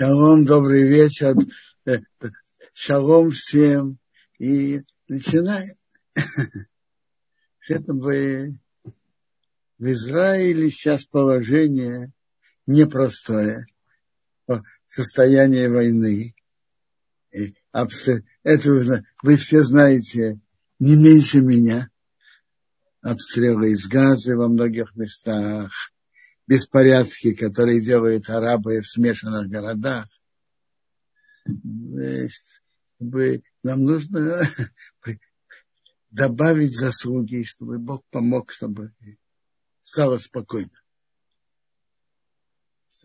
Шалом, добрый вечер. Шалом всем. И начинаем. Это бы в Израиле сейчас положение непростое. Состояние войны. Это вы все знаете не меньше меня. Обстрелы из газа во многих местах беспорядки, которые делают арабы в смешанных городах. Нам нужно добавить заслуги, чтобы Бог помог, чтобы стало спокойно.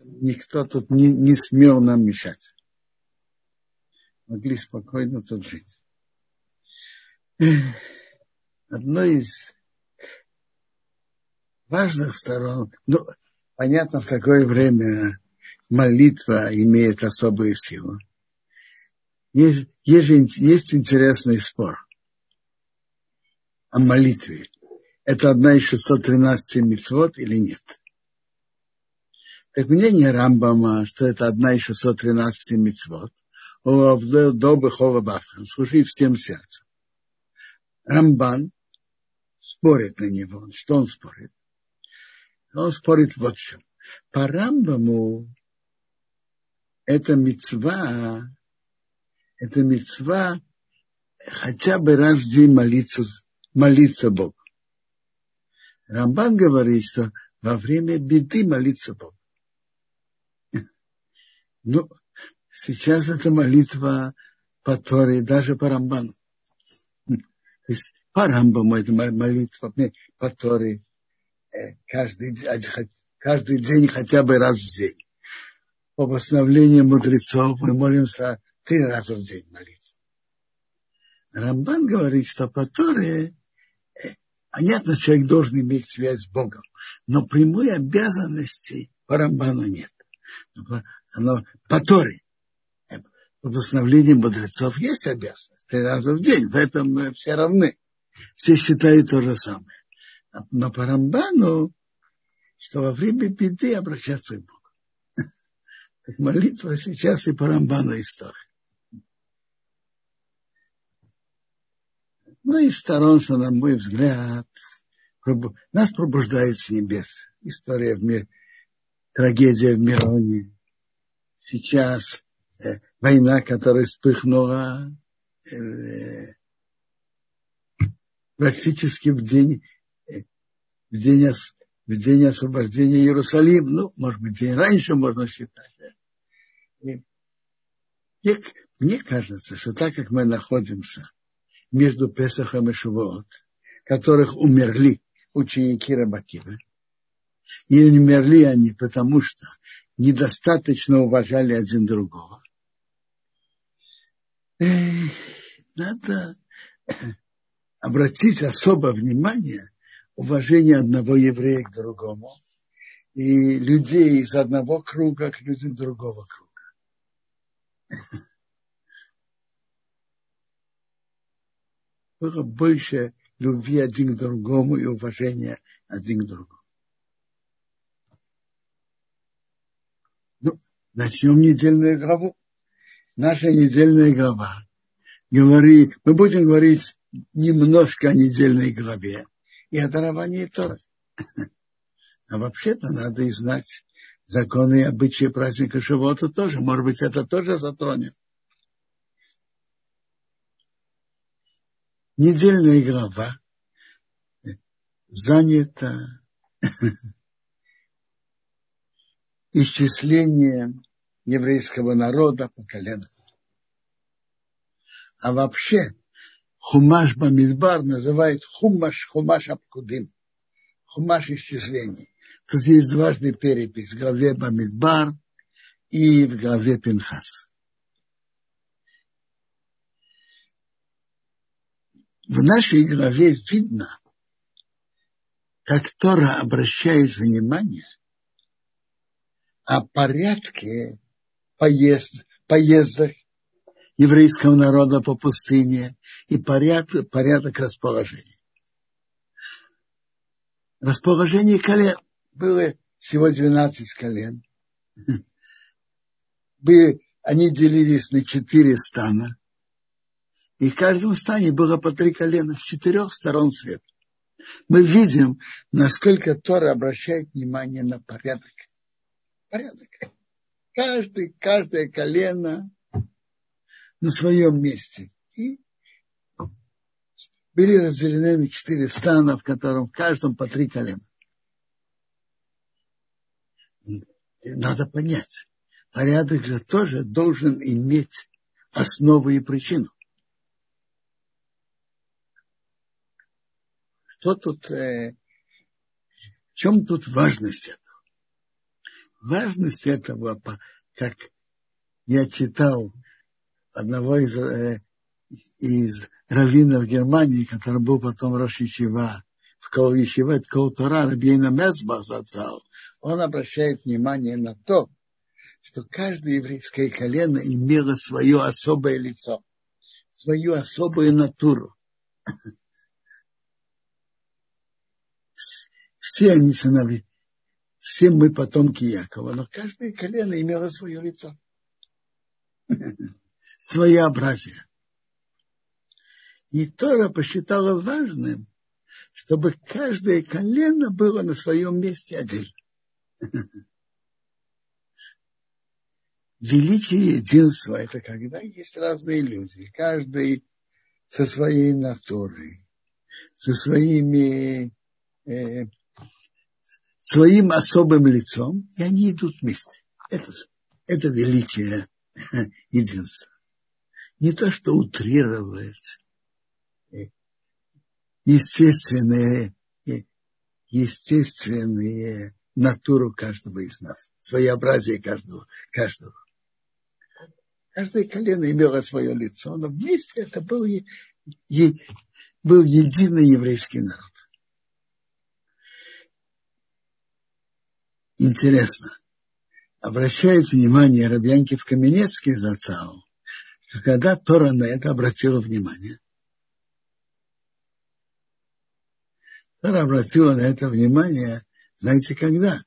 Никто тут не, не смел нам мешать. Могли спокойно тут жить. Одно из важных сторон, ну, Понятно, в такое время молитва имеет особую силу. Есть, есть, есть интересный спор о молитве. Это одна из 613 мецвод или нет? Так мнение Рамбама, что это одна из 613 мецвод, до Бехова Бавхан, служить всем сердцем. Рамбан спорит на него. Что он спорит? Он спорит вот в чем. По Рамбаму это мецва, это мецва хотя бы раз в день молиться, молиться Богу. Рамбан говорит, что во время беды молиться Богу. Ну, сейчас это молитва по Торе, даже по Рамбану. То есть по Рамбаму это молитва по Торе, каждый, каждый день хотя бы раз в день. По постановлению мудрецов мы молимся три раза в день молиться. Рамбан говорит, что по Торе э, понятно, человек должен иметь связь с Богом, но прямой обязанности по Рамбану нет. Но по Торе, э, по постановлению мудрецов есть обязанность три раза в день, в этом мы все равны. Все считают то же самое но по Рамбану, что во время беды обращаться к Богу. Как молитва сейчас и по Рамбану история. Ну и сторон, что, на мой взгляд, нас пробуждает с небес. История в мире, трагедия в Мироне. Сейчас э, война, которая вспыхнула э, практически в день в день, в день освобождения Иерусалима, ну, может быть, день раньше можно считать. И, и, мне кажется, что так как мы находимся между Песахом и Шивот, которых умерли ученики Рабакива, и умерли они потому, что недостаточно уважали один другого. Надо обратить особое внимание уважение одного еврея к другому и людей из одного круга к людям другого круга. Было больше любви один к другому и уважения один к другому. Ну, начнем недельную главу. Наша недельная глава. Говори, мы будем говорить немножко о недельной главе и даровании Торы. А вообще-то надо и знать законы и обычаи праздника Шивота тоже. Может быть, это тоже затронем. Недельная глава занята исчислением еврейского народа по коленам. А вообще Хумаш Бамидбар называют Хумаш Хумаш Абкудим. Хумаш исчислений. Тут есть дважды перепись в главе Бамидбар и в главе Пинхас. В нашей главе видно, как Тора обращает внимание о порядке поезд, поездок еврейского народа по пустыне и порядок, порядок расположения. Расположение колен было всего 12 колен. были, они делились на четыре стана. И в каждом стане было по три колена с четырех сторон света. Мы видим, насколько Тора обращает внимание на порядок. Порядок. Каждый, каждое колено на своем месте. И были разделены на четыре стана, в котором в каждом по три колена. Надо понять, порядок же тоже должен иметь основу и причину. Что тут, э, в чем тут важность этого? Важность этого, как я читал одного из, э, из раввинов Германии, который был потом Рошичева, в Колвишеве, Колтора, Рабейна Мецбах зацал, он обращает внимание на то, что каждое еврейское колено имело свое особое лицо, свою особую натуру. Все они сыновья, все мы потомки Якова, но каждое колено имело свое лицо, своеобразие. И Тора посчитала важным, чтобы каждое колено было на своем месте отдельно. Величие единства – это когда есть разные люди, каждый со своей натурой, со своими, э, своим особым лицом, и они идут вместе. Это, это величие единства. Не то, что утрировать естественные, естественные натуру каждого из нас, своеобразие каждого, каждого. Каждое колено имело свое лицо, но вместе это был, был единый еврейский народ. Интересно. Обращает внимание Рабьянки в Каменецкий зацал, что когда Тора на это обратила внимание, Тора обратила на это внимание, знаете, когда?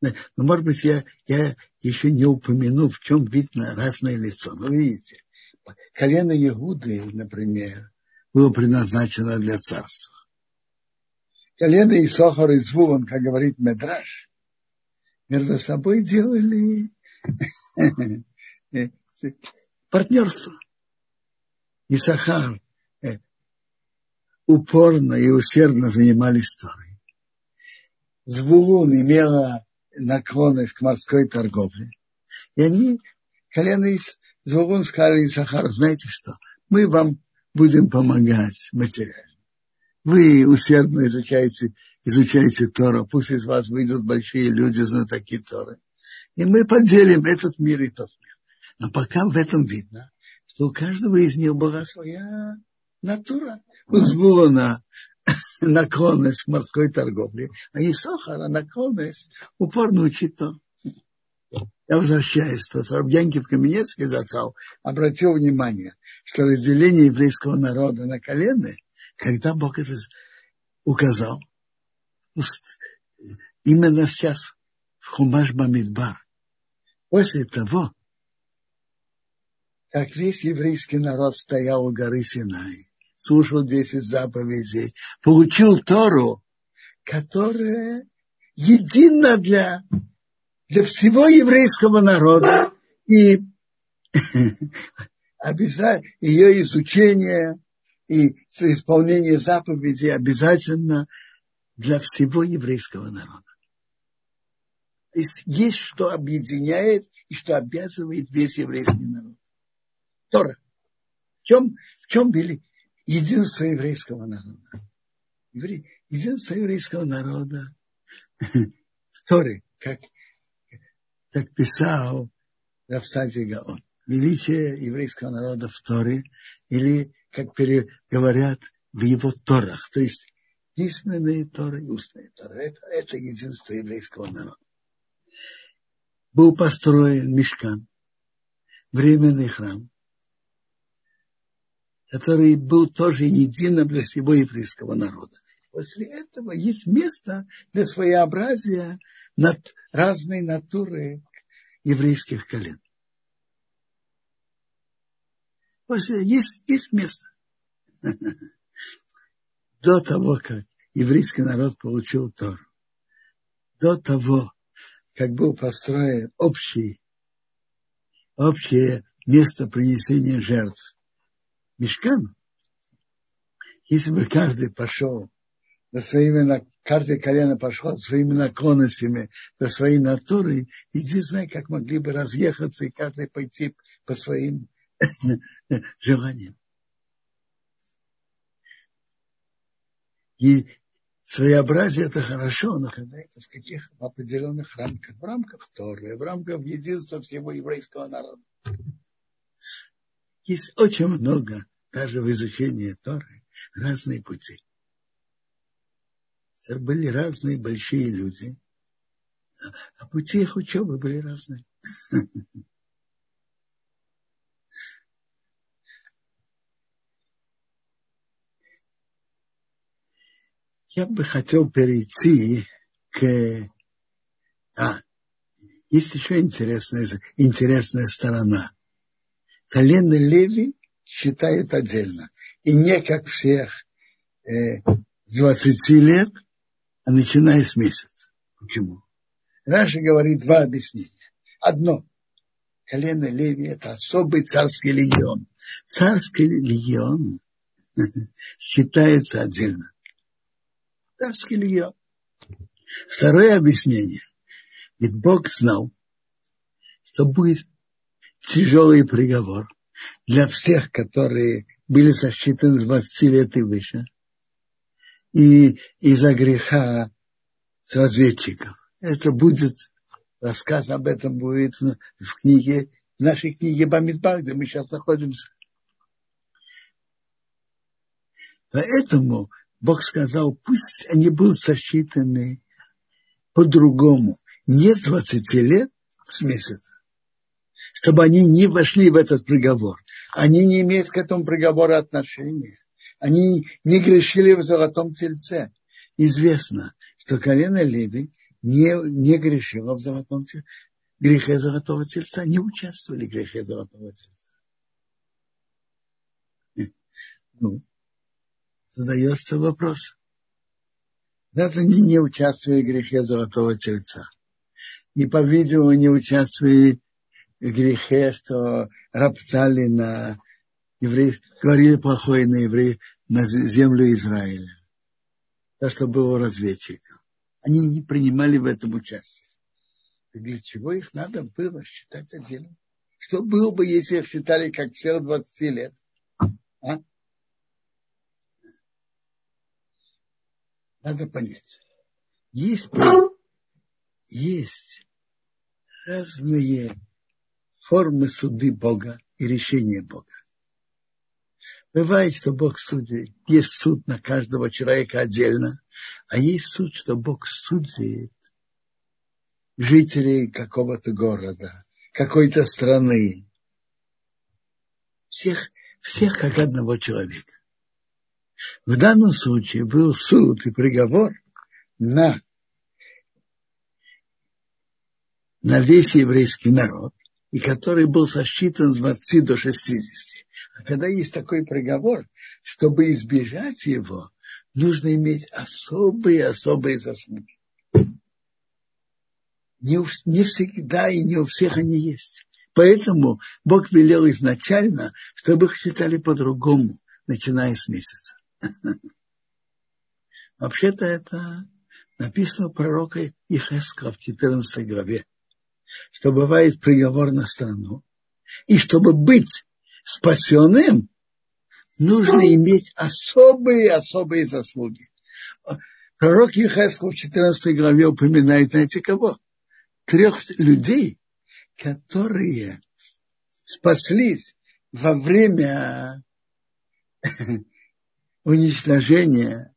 Ну, может быть, я, я еще не упомяну, в чем видно разное лицо. Но видите, колено Иуды, например, было предназначено для царства. Колено Исохар и Звулон, как говорит Медраж, между собой делали партнерство. Исахар упорно и усердно занимались Торой. Звулун имела наклонность к морской торговле. И они, колено из Звулун сказали Сахар, знаете что, мы вам будем помогать материально. Вы усердно изучаете, изучаете Тору, пусть из вас выйдут большие люди, знатоки Торы. И мы поделим этот мир и тот мир. Но пока в этом видно, что у каждого из них была своя натура. У на наклонность к морской торговле, а Исохара наклонность упорно учить то. Я возвращаюсь, что Янкив Каменецкий зацал обратил внимание, что разделение еврейского народа на колены, когда Бог это указал, именно сейчас в Хумаш Бамидбар, после того, как весь еврейский народ стоял у горы Синай, слушал 10 заповедей, получил Тору, которая едина для, для всего еврейского народа. И обязательно ее изучение и исполнение заповедей обязательно для всего еврейского народа. То есть есть что объединяет и что обязывает весь еврейский народ. Тора. В чем, в чем были единство еврейского народа. Единство еврейского народа в Торе, как, как писал Рафсадий Гаон. Величие еврейского народа в Торе, или, как говорят, в его Торах. То есть письменные Торы и устные Торы. Это, это единство еврейского народа. Был построен мешкан, временный храм, который был тоже единым для всего еврейского народа. После этого есть место для своеобразия над разной натуры еврейских колен. Есть, есть место. До того, как еврейский народ получил Тору, до того, как был построен общий, общее место принесения жертв мешкан, если бы каждый пошел за своими, каждое колено пошло своими наклонностями, за своей натурой, единственное, как могли бы разъехаться и каждый пойти по своим желаниям. И своеобразие это хорошо, но когда это в каких определенных рамках, в рамках Торы, в рамках единства всего еврейского народа. Есть очень много, даже в изучении Торы, разные пути. Были разные большие люди, а пути их учебы были разные. Я бы хотел перейти к... А, есть еще интересная, интересная сторона. Колено Леви считают отдельно. И не как всех э, 20 лет, а начиная с месяца. Почему? Раша говорит два объяснения. Одно. Колено Леви – это особый царский легион. Царский легион считается отдельно. Царский легион. Второе объяснение. Ведь Бог знал, что будет тяжелый приговор для всех, которые были засчитаны с 20 лет и выше, и из-за греха с разведчиков. Это будет, рассказ об этом будет в книге, в нашей книге Бамидбар, где мы сейчас находимся. Поэтому Бог сказал, пусть они будут сосчитаны по-другому, не с 20 лет, а с месяца чтобы они не вошли в этот приговор. Они не имеют к этому приговору отношения. Они не грешили в золотом тельце. Известно, что колено Леви не, не грешило в золотом тельце. Грехе золотого тельца не участвовали в грехе золотого тельца. Ну, задается вопрос. Раз они не участвовали в грехе золотого тельца, и, по-видимому, не участвовали грехе, что роптали на евреев, говорили плохое на евреев, на землю Израиля. То, что было разведчиком. Они не принимали в этом участие. Для чего их надо было считать отдельно? Что было бы, если их считали как всех 20 лет? А? Надо понять. Есть, есть разные формы суды Бога и решения Бога. Бывает, что Бог судит. Есть суд на каждого человека отдельно, а есть суд, что Бог судит жителей какого-то города, какой-то страны. Всех, всех как одного человека. В данном случае был суд и приговор на, на весь еврейский народ и который был сосчитан с 20 до 60. А когда есть такой приговор, чтобы избежать его, нужно иметь особые-особые заслуги. Не, у, не всегда и не у всех они есть. Поэтому Бог велел изначально, чтобы их считали по-другому, начиная с месяца. Вообще-то это написано пророка Ихеска в 14 главе что бывает приговор на страну. И чтобы быть спасенным, нужно иметь особые-особые заслуги. Пророк Ехесков в 14 главе упоминает, знаете кого? Трех людей, которые спаслись во время уничтожения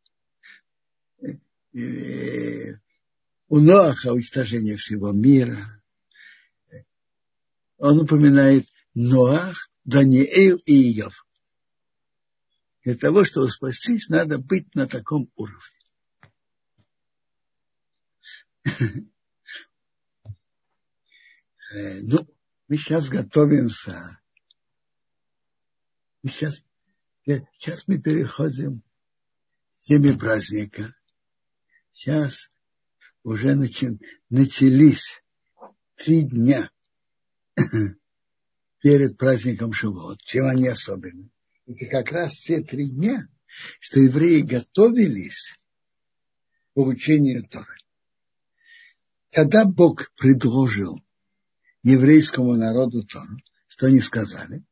э, у Ноаха уничтожения всего мира, он упоминает Ноах, Даниэль и Иов. Для того, чтобы спастись, надо быть на таком уровне. Э, ну, мы сейчас готовимся. Сейчас, сейчас мы переходим к теме праздника. Сейчас уже начались три дня перед праздником Шивот. Чем они особенны? Это как раз те три дня, что евреи готовились к получению Торы. Когда Бог предложил еврейскому народу Тору, что они сказали?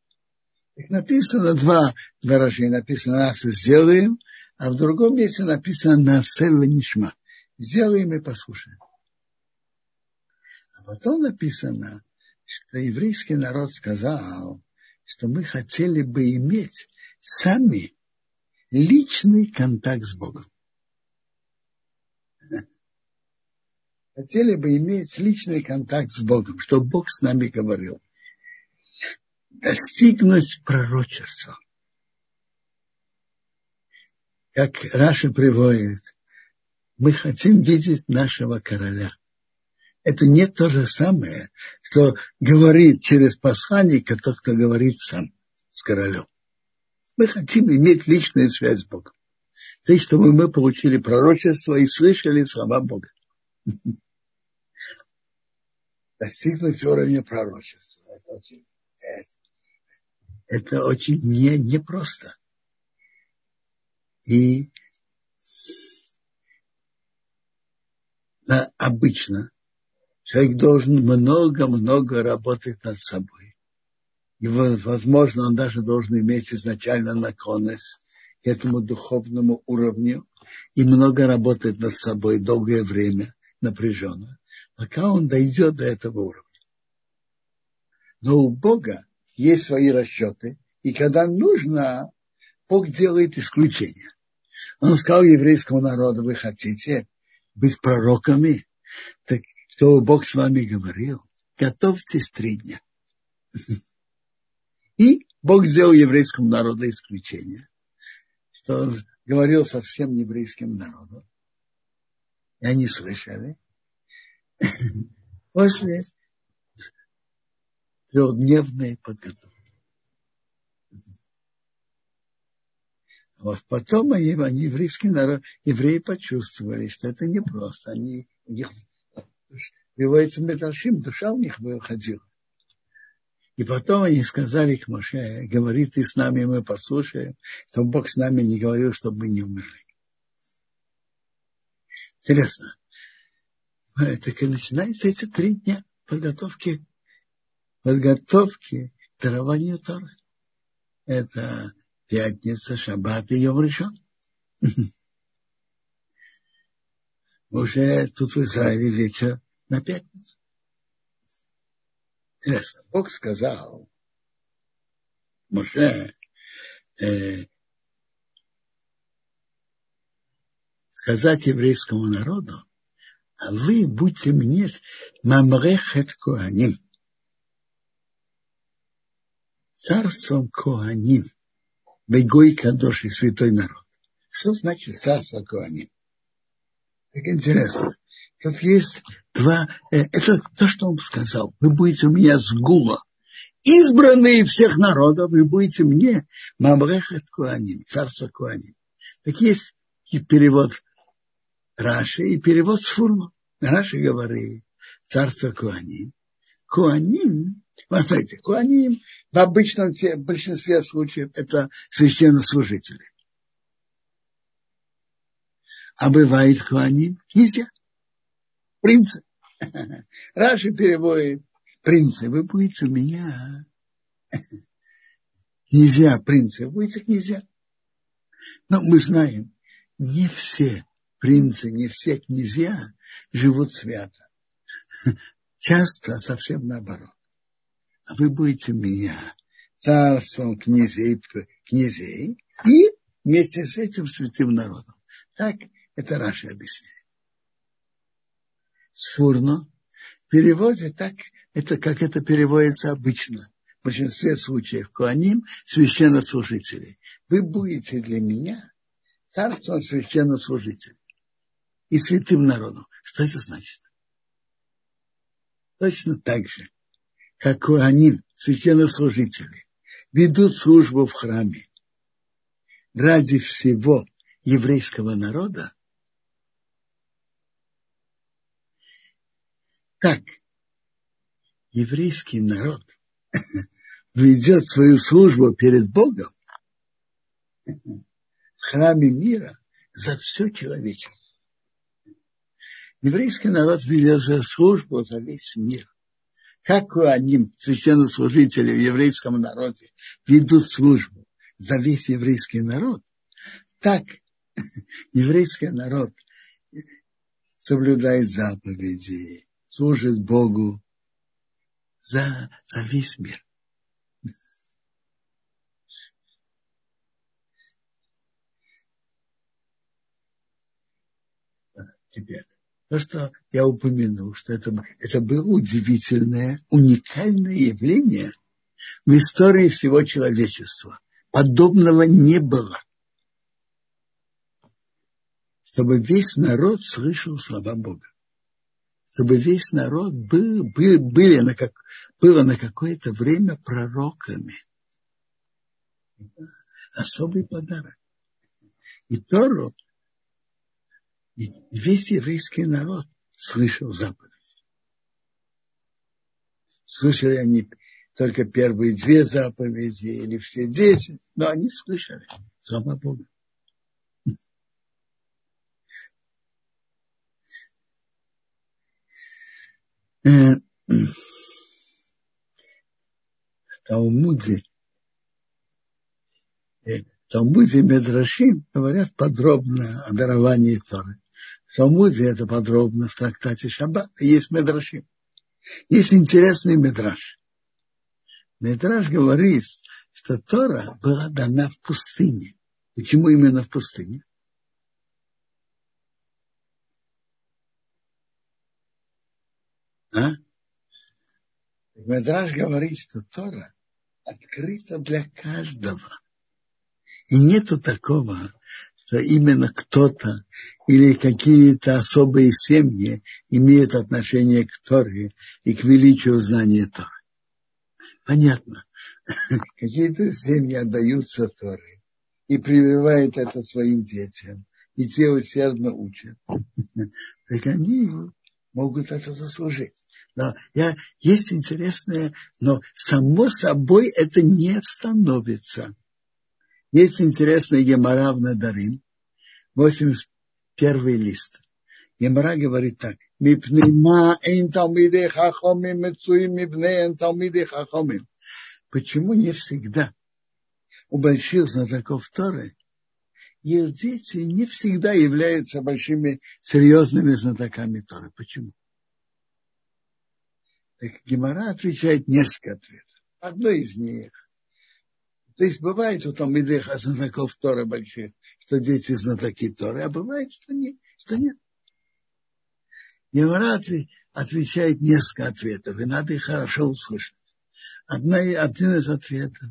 Их написано два выражения. Написано «нас сделаем», а в другом месте написано «насева нишма». Сделаем и послушаем. А потом написано, что еврейский народ сказал, что мы хотели бы иметь сами личный контакт с Богом. Хотели бы иметь личный контакт с Богом, чтобы Бог с нами говорил. Достигнуть пророчества. Как Раша приводит, мы хотим видеть нашего короля – это не то же самое, что говорит через посланника тот, кто говорит сам с королем. Мы хотим иметь личную связь с Богом. То есть, чтобы мы получили пророчество и слышали слова Бога. Достигнуть уровня пророчества. Это очень, это, очень не, непросто. И обычно человек должен много-много работать над собой. И, возможно, он даже должен иметь изначально наклонность к этому духовному уровню и много работать над собой долгое время, напряженно, пока он дойдет до этого уровня. Но у Бога есть свои расчеты, и когда нужно, Бог делает исключение. Он сказал еврейскому народу, вы хотите быть пророками, так что Бог с вами говорил, готовьтесь три дня. И Бог сделал еврейскому народу исключение, что он говорил со всем еврейским народом. И они слышали. После трехдневной подготовки. Вот потом они, они еврейский народ, евреи почувствовали, что это непросто. Они, у них Медашим, душа у них выходила. И потом они сказали к Моше, говори ты с нами, мы послушаем, чтобы Бог с нами не говорил, чтобы мы не умерли. Интересно. Так и начинаются эти три дня подготовки, подготовки к дарованию Торы. Это пятница, шаббат и йом решен. Уже тут в Израиле вечер на пятницу. Интересно, Бог сказал Моше, э, сказать еврейскому народу, а вы будьте мне мамрехет коаним, царством коаним, бегой кадош и святой народ. Что значит царство коаним? Так интересно. Тут есть два, э, это то, что он сказал. Вы будете у меня с гула. Избранные всех народов, вы будете мне Мамрехат Куаним, царство Куаним. Так есть и перевод Раши и перевод Сфурма. Раши говорит царство Куаним. Куаним, смотрите, Куаним в обычном в большинстве случаев это священнослужители. А бывает Куаним князья принцы. Раши переводит принцы. Вы будете у меня князья, принцы. Вы будете князья. Но мы знаем, не все принцы, не все князья живут свято. Часто совсем наоборот. А вы будете меня царством князей, князей и вместе с этим святым народом. Так это Раши объясняет. Сфурно в переводе так, это как это переводится обычно. В большинстве случаев Куаним священнослужителей. Вы будете для меня царством священнослужителей и святым народом. Что это значит? Точно так же, как они, священнослужители, ведут службу в храме ради всего еврейского народа, так еврейский народ ведет свою службу перед Богом в храме мира за все человечество. Еврейский народ ведет за службу за весь мир. Как они, священнослужители в еврейском народе, ведут службу за весь еврейский народ, так еврейский народ соблюдает заповеди, служит Богу за, за весь мир. Теперь, то, что я упомянул, что это, это было удивительное, уникальное явление в истории всего человечества. Подобного не было. Чтобы весь народ слышал слова Бога. Чтобы весь народ был, был, были на как, было на какое-то время пророками. Особый подарок. И Тору и весь еврейский народ слышал заповедь. Слышали они только первые две заповеди или все десять, но они слышали. Слава Богу. В Талмуде, э, в Талмуде Медрашим говорят подробно о даровании Торы. В Талмуде это подробно в трактате Шаббат. Есть Медрашим. Есть интересный Медраш. Медраш говорит, что Тора была дана в пустыне. Почему именно в пустыне? А? Медраж говорит, что Тора открыта для каждого. И нету такого, что именно кто-то или какие-то особые семьи имеют отношение к Торе и к величию знания Торы. Понятно. Какие-то семьи отдаются Торе и прививают это своим детям, и те усердно учат. Так они могут это заслужить. Но я, есть интересное, но само собой это не становится. Есть интересный Гемора в Надарим, 81 лист. Гемора говорит так. Почему не всегда у больших знатоков Торы их дети не всегда являются большими серьезными знатоками Торы? Почему? Так Гемора отвечает несколько ответов. Одно из них то есть бывает у Талмидех знатоков Торы больших, что дети знатоки Торы, а бывает, что, не, что нет. Гемора отвечает несколько ответов, и надо их хорошо услышать. Одна, один из ответов,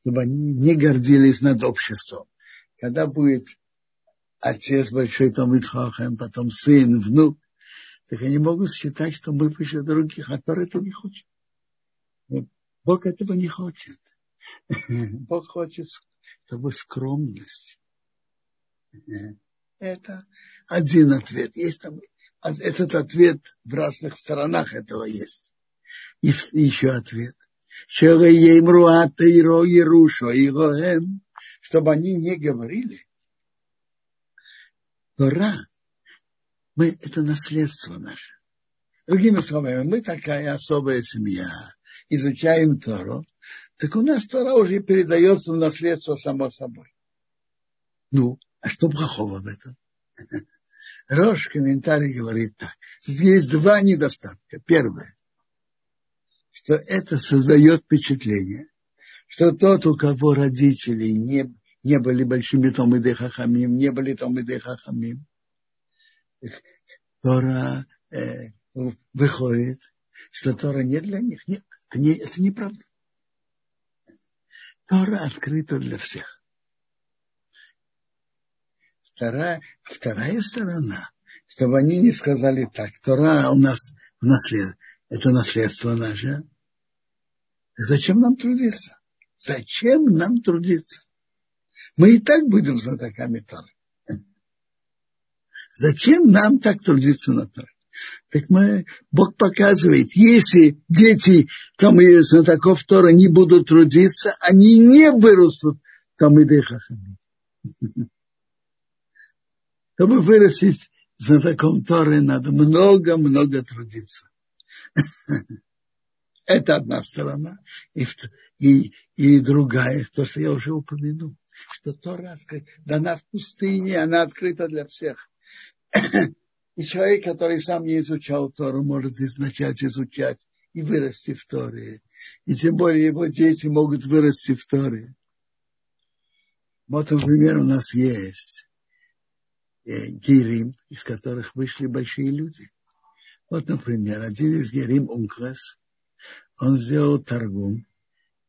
чтобы они не гордились над обществом. Когда будет отец большой Талмид Хахам, потом сын, внук, так они могут считать, что мы выше других, а Тор этого не хочет. Бог этого не хочет. Бог хочет, чтобы скромность. Это один ответ. Есть там этот ответ в разных сторонах этого есть. И еще ответ. Чтобы они не говорили. Тора, мы, это наследство наше. Другими словами, мы такая особая семья, изучаем Тору, так у нас Тора уже передается в наследство само собой. Ну, а что плохого в этом? Рош комментарий говорит так. есть два недостатка. Первое, что это создает впечатление, что тот, у кого родители не, не были большими Томиды Хахамим, не были Томиды Хахамим, Тора э, выходит, что Тора не для них. Нет, это, это неправда. Тора открыта для всех. Вторая, вторая сторона, чтобы они не сказали так, Тора у нас наслед, это наследство наше, Зачем нам трудиться? Зачем нам трудиться? Мы и так будем знатоками Торы. Зачем нам так трудиться на Торе? Так мы, Бог показывает, если дети там и знатоков Тора не будут трудиться, они не вырастут там и Хахами. Чтобы вырастить знатоком Торы, надо много-много трудиться. Это одна сторона. И, и, и другая, то, что я уже упомянул, что Тора дана в пустыне, она открыта для всех. И человек, который сам не изучал Тору, может начать изучать и вырасти в Торе. И тем более его дети могут вырасти в Торе. Вот, например, у нас есть э, герим, из которых вышли большие люди. Вот, например, один из герим Ункрас, он сделал торгум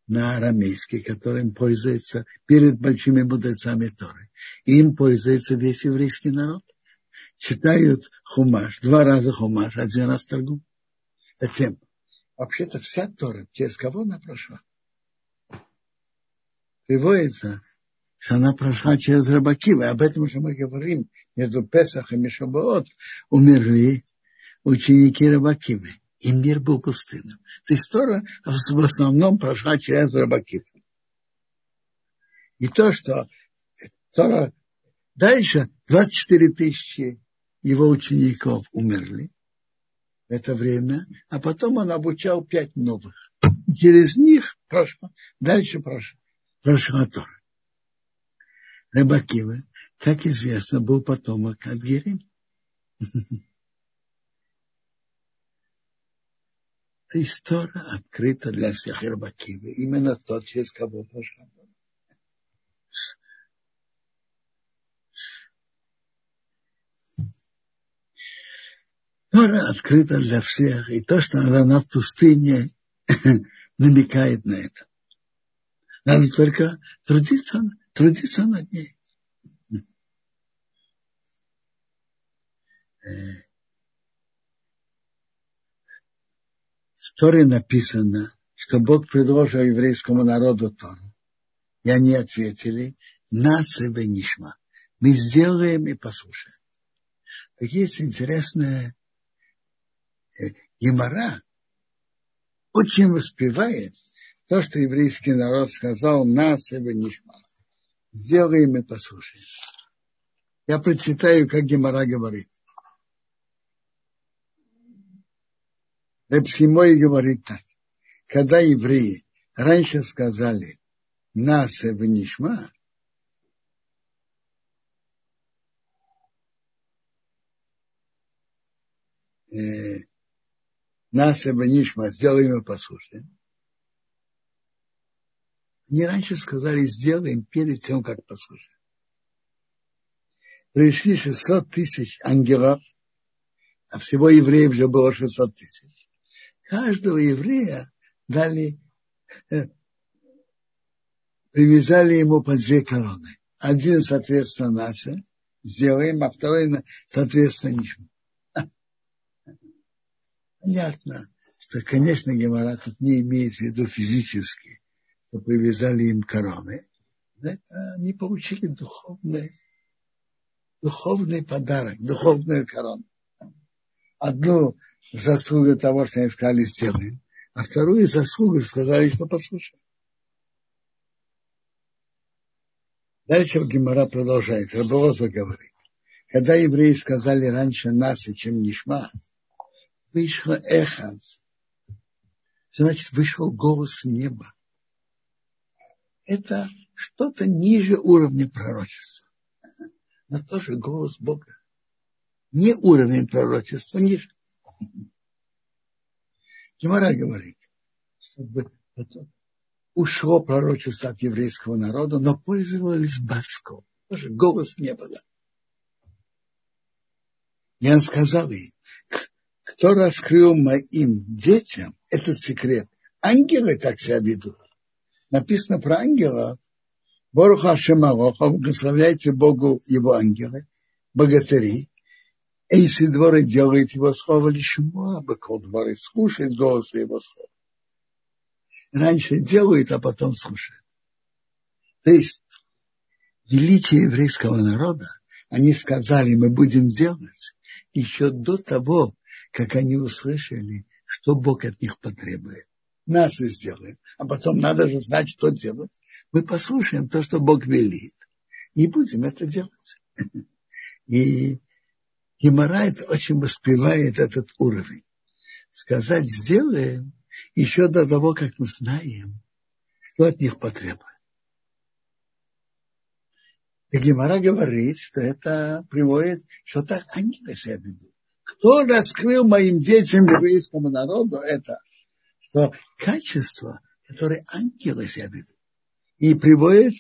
на арамейский, которым пользуется перед большими мудрецами Торы. Им пользуется весь еврейский народ. Читают хумаш, два раза хумаш, один раз торгум. Затем, вообще-то вся Тора, через кого она прошла? Приводится, что она прошла через Рабакива. Об этом уже мы говорим. Между Песахом и Шабаот умерли ученики Рабакивы и мир был пустынным. То есть Тора в основном прошла через рыбаков. И то, что Тора дальше 24 тысячи его учеников умерли в это время, а потом он обучал пять новых. Через них прошло, дальше прошло, прошла Тора. Рыбакива, как известно, был потомок от Герим. история открыта для всех Ирбакивы. Именно тот, через кого. Тора открыта для всех, и то, что она в пустыне, намекает на это. Надо только трудиться, трудиться над ней. в Торе написано, что Бог предложил еврейскому народу Тору. И они ответили, нас и нишма. Мы сделаем и послушаем. Так есть интересная э, Гемора, очень воспевает то, что еврейский народ сказал, нас и нишма. Сделаем и послушаем. Я прочитаю, как Гемора говорит. Репсимой говорит так. Когда евреи раньше сказали нас и нишма, э, нас и нишма, сделаем и послушаем. Они раньше сказали, сделаем перед тем, как послушаем. Пришли 600 тысяч ангелов, а всего евреев же было 600 тысяч каждого еврея дали, э, привязали ему по две короны. Один, соответственно, наше сделаем, а второй, соответственно, ничему. Понятно, что, конечно, Гемора тут не имеет в виду физически, что привязали им короны. Это они получили духовный, духовный подарок, духовную корону. Одну заслуга того, что они сказали, сделаем, а вторую заслугу сказали, что послушаем. Дальше Гимара продолжает. Рабовоза говорит. Когда евреи сказали раньше нас, чем Нишма, вышло эхо. Значит, вышел голос неба. Это что-то ниже уровня пророчества. Но тоже голос Бога. Не уровень пророчества, ниже. Гемора говорит, чтобы ушло пророчество от еврейского народа, но пользовались баском. Тоже голос не было. И он сказал ей, кто раскрыл моим детям этот секрет? Ангелы так себя ведут. Написано про ангелов. Боруха Шемалоха, благословляйте Богу его ангелы, богатыри, если дворы делает его слово лишь быкол дворы слушает голос его слова. раньше делают, а потом слушают. То есть величие еврейского народа, они сказали, мы будем делать еще до того, как они услышали, что Бог от них потребует. Наши сделаем. А потом надо же знать, что делать. Мы послушаем то, что Бог велит. И будем это делать. И Гемора очень воспевает этот уровень. Сказать сделаем еще до того, как мы знаем, что от них потребует. И Гемора говорит, что это приводит, что так ангелы себя ведут. Кто раскрыл моим детям, еврейскому народу, это, что качество, которое ангелы себя ведут. И приводит,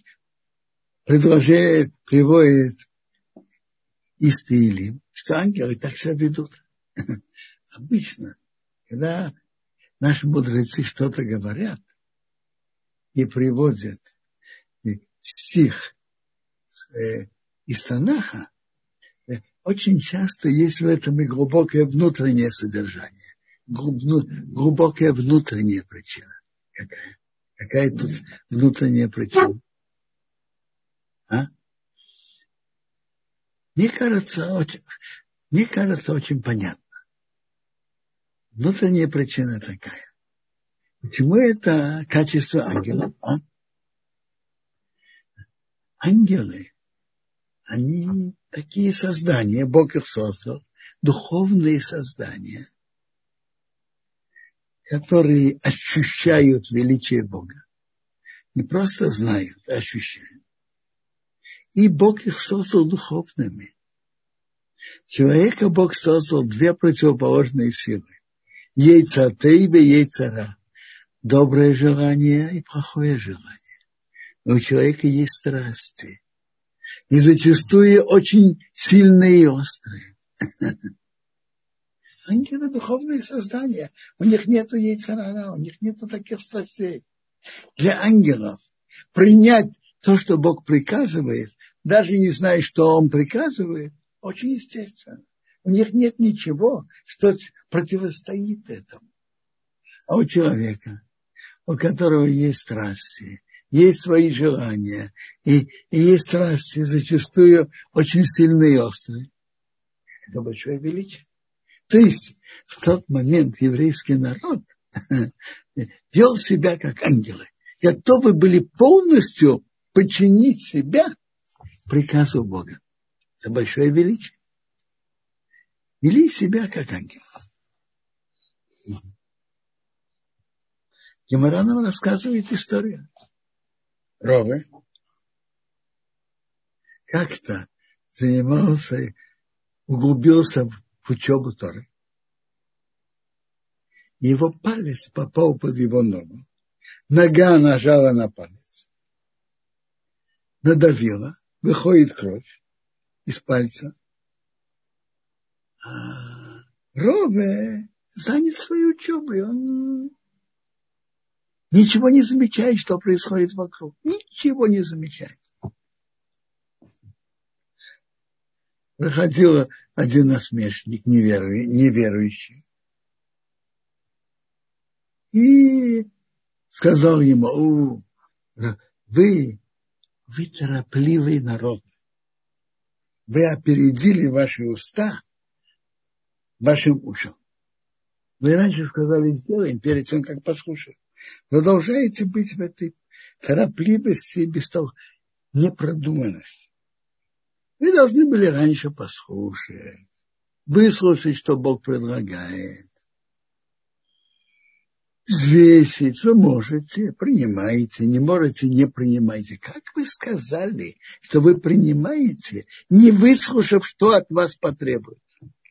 предложение, приводит из что ангелы так себя ведут. Обычно, когда наши мудрецы что-то говорят и приводят стих э, из Танаха, э, очень часто есть в этом и глубокое внутреннее содержание, глубокая внутренняя причина. Какая? Какая тут внутренняя причина? А? Мне кажется, очень, мне кажется, очень понятно. Внутренняя причина такая. Почему это качество ангелов? А? Ангелы, они такие создания, Бог их создал, духовные создания, которые ощущают величие Бога. Не просто знают, а ощущают. И Бог их создал духовными. Человека Бог создал две противоположные силы. Яйца тейбе, яйцара. Доброе желание и плохое желание. Но у человека есть страсти. И зачастую очень сильные и острые. Ангелы духовные создания. У них нет яйцерара, у них нет таких страстей. Для ангелов принять то, что Бог приказывает, даже не зная, что Он приказывает, очень естественно. У них нет ничего, что противостоит этому. А у человека, у которого есть страсти, есть свои желания, и, и есть страсти, зачастую очень сильные и острые. Это большое величие. То есть в тот момент еврейский народ вел себя как ангелы. Готовы были полностью подчинить себя приказу Бога. Это большое величие. Вели себя как ангел. Гемора нам рассказывает историю. Ровы как-то занимался, углубился в учебу Торы. Его палец попал под его ногу. Нога нажала на палец. Надавила выходит кровь из пальца. А Робе занят своей учебой. Он ничего не замечает, что происходит вокруг. Ничего не замечает. Выходил один насмешник, неверующий. И сказал ему, вы вы торопливый народ. Вы опередили ваши уста вашим ушам. Вы раньше сказали, сделаем, перед тем, как послушаем. Продолжаете быть в этой торопливости, бестол... непродуманности. Вы должны были раньше послушать, выслушать, что Бог предлагает взвесить, вы можете, принимаете, не можете, не принимайте. Как вы сказали, что вы принимаете, не выслушав, что от вас потребуется?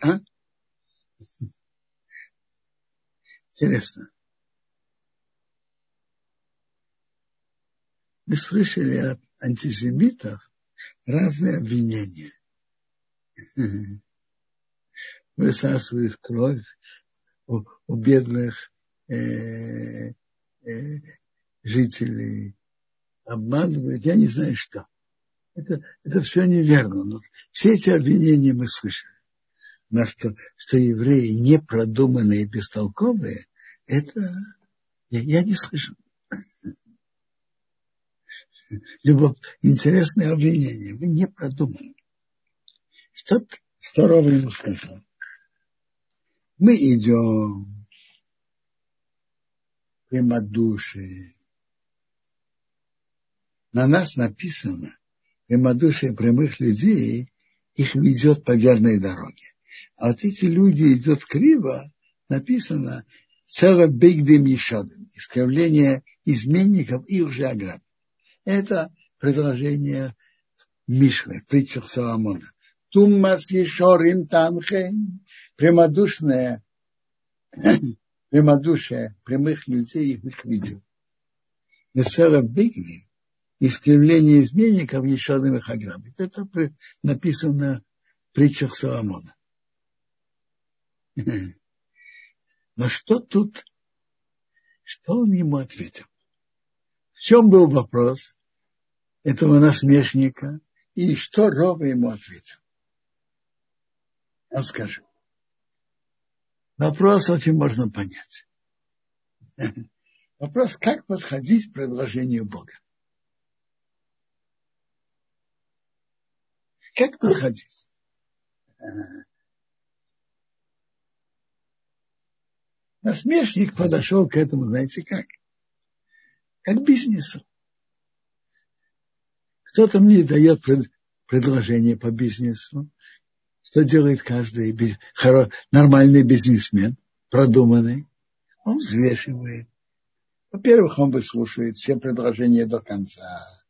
А? Интересно. Мы слышали от антисемитов разные обвинения. Высасывают кровь у, у бедных э, э, жителей обманывают, я не знаю что. Это, это все неверно. Но все эти обвинения мы слышали. Но что, что евреи непродуманные и бестолковые, это я, я не слышал. Любовь, интересное обвинение. Вы не продумали. Что второго ему сказал? Мы идем прямодушие. На нас написано, прямодушие прямых людей их ведет по верной дороге. А вот эти люди идут криво, написано целое бигдым ешодым, искривление изменников и уже ограб. Это предложение Мишли, в Соломона. Туммас ешорим тамхейн, прямодушное, прямодушие прямых людей их видел. Весела бигдым, искривление изменников еще их ограбить. Это написано в притчах Соломона. Но что тут, что он ему ответил? В чем был вопрос этого насмешника и что Рова ему ответил? Я скажу. Вопрос очень можно понять. Вопрос, как подходить к предложению Бога. Как подходить? Насмешник подошел к этому, знаете как? Как бизнесу. Кто-то мне дает предложение по бизнесу. Что делает каждый нормальный бизнесмен, продуманный? Он взвешивает. Во-первых, он выслушивает все предложения до конца.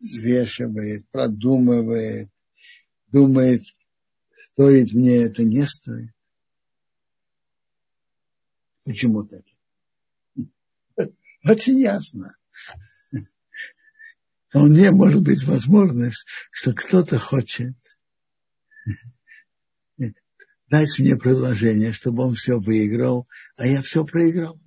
Взвешивает, продумывает, думает, стоит мне это, не стоит. Почему так? Очень ясно. Вполне может быть возможность, что кто-то хочет дать мне предложение, чтобы он все выиграл, а я все проиграл.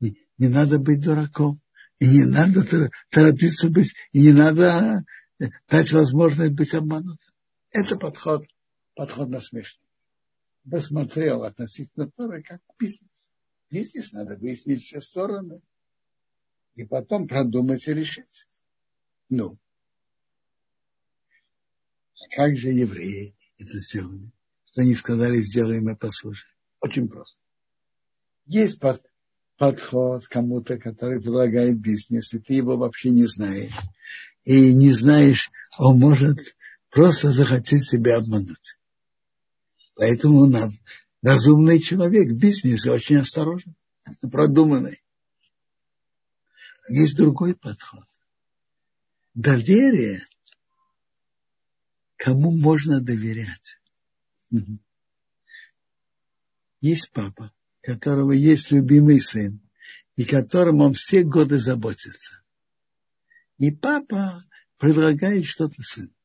Не, не надо быть дураком, и не надо торопиться быть, и не надо дать возможность быть обманутым. Это подход, подход насмешник посмотрел относительно Торы как Бизнес надо выяснить все стороны и потом продумать и решить. Ну, а как же евреи это сделали? Что они сказали, сделаем и послушаем. Очень просто. Есть под, подход кому-то, который предлагает бизнес, и ты его вообще не знаешь. И не знаешь, он может просто захотеть тебя обмануть. Поэтому он разумный человек в бизнесе очень осторожен, продуманный. Есть другой подход. Доверие, кому можно доверять. Есть папа, которого есть любимый сын, и которым он все годы заботится. И папа предлагает что-то сыну.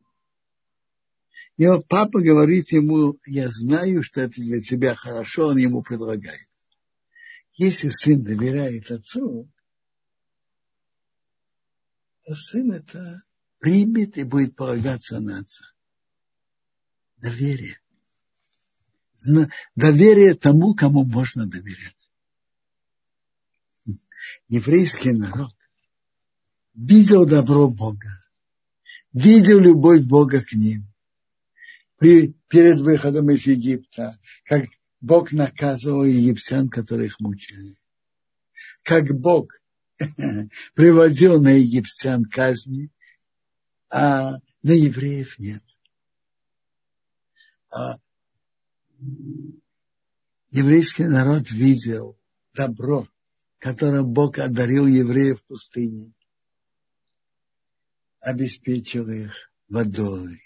Вот папа говорит ему, я знаю, что это для тебя хорошо, он ему предлагает. Если сын доверяет отцу, то сын это примет и будет полагаться на отца. Доверие. Доверие тому, кому можно доверять. Еврейский народ видел добро Бога, видел любовь Бога к ним при, перед выходом из Египта, как Бог наказывал египтян, которые их мучили. Как Бог приводил на египтян казни, а на евреев нет. А еврейский народ видел добро, которым Бог одарил евреев в пустыне, обеспечил их водой,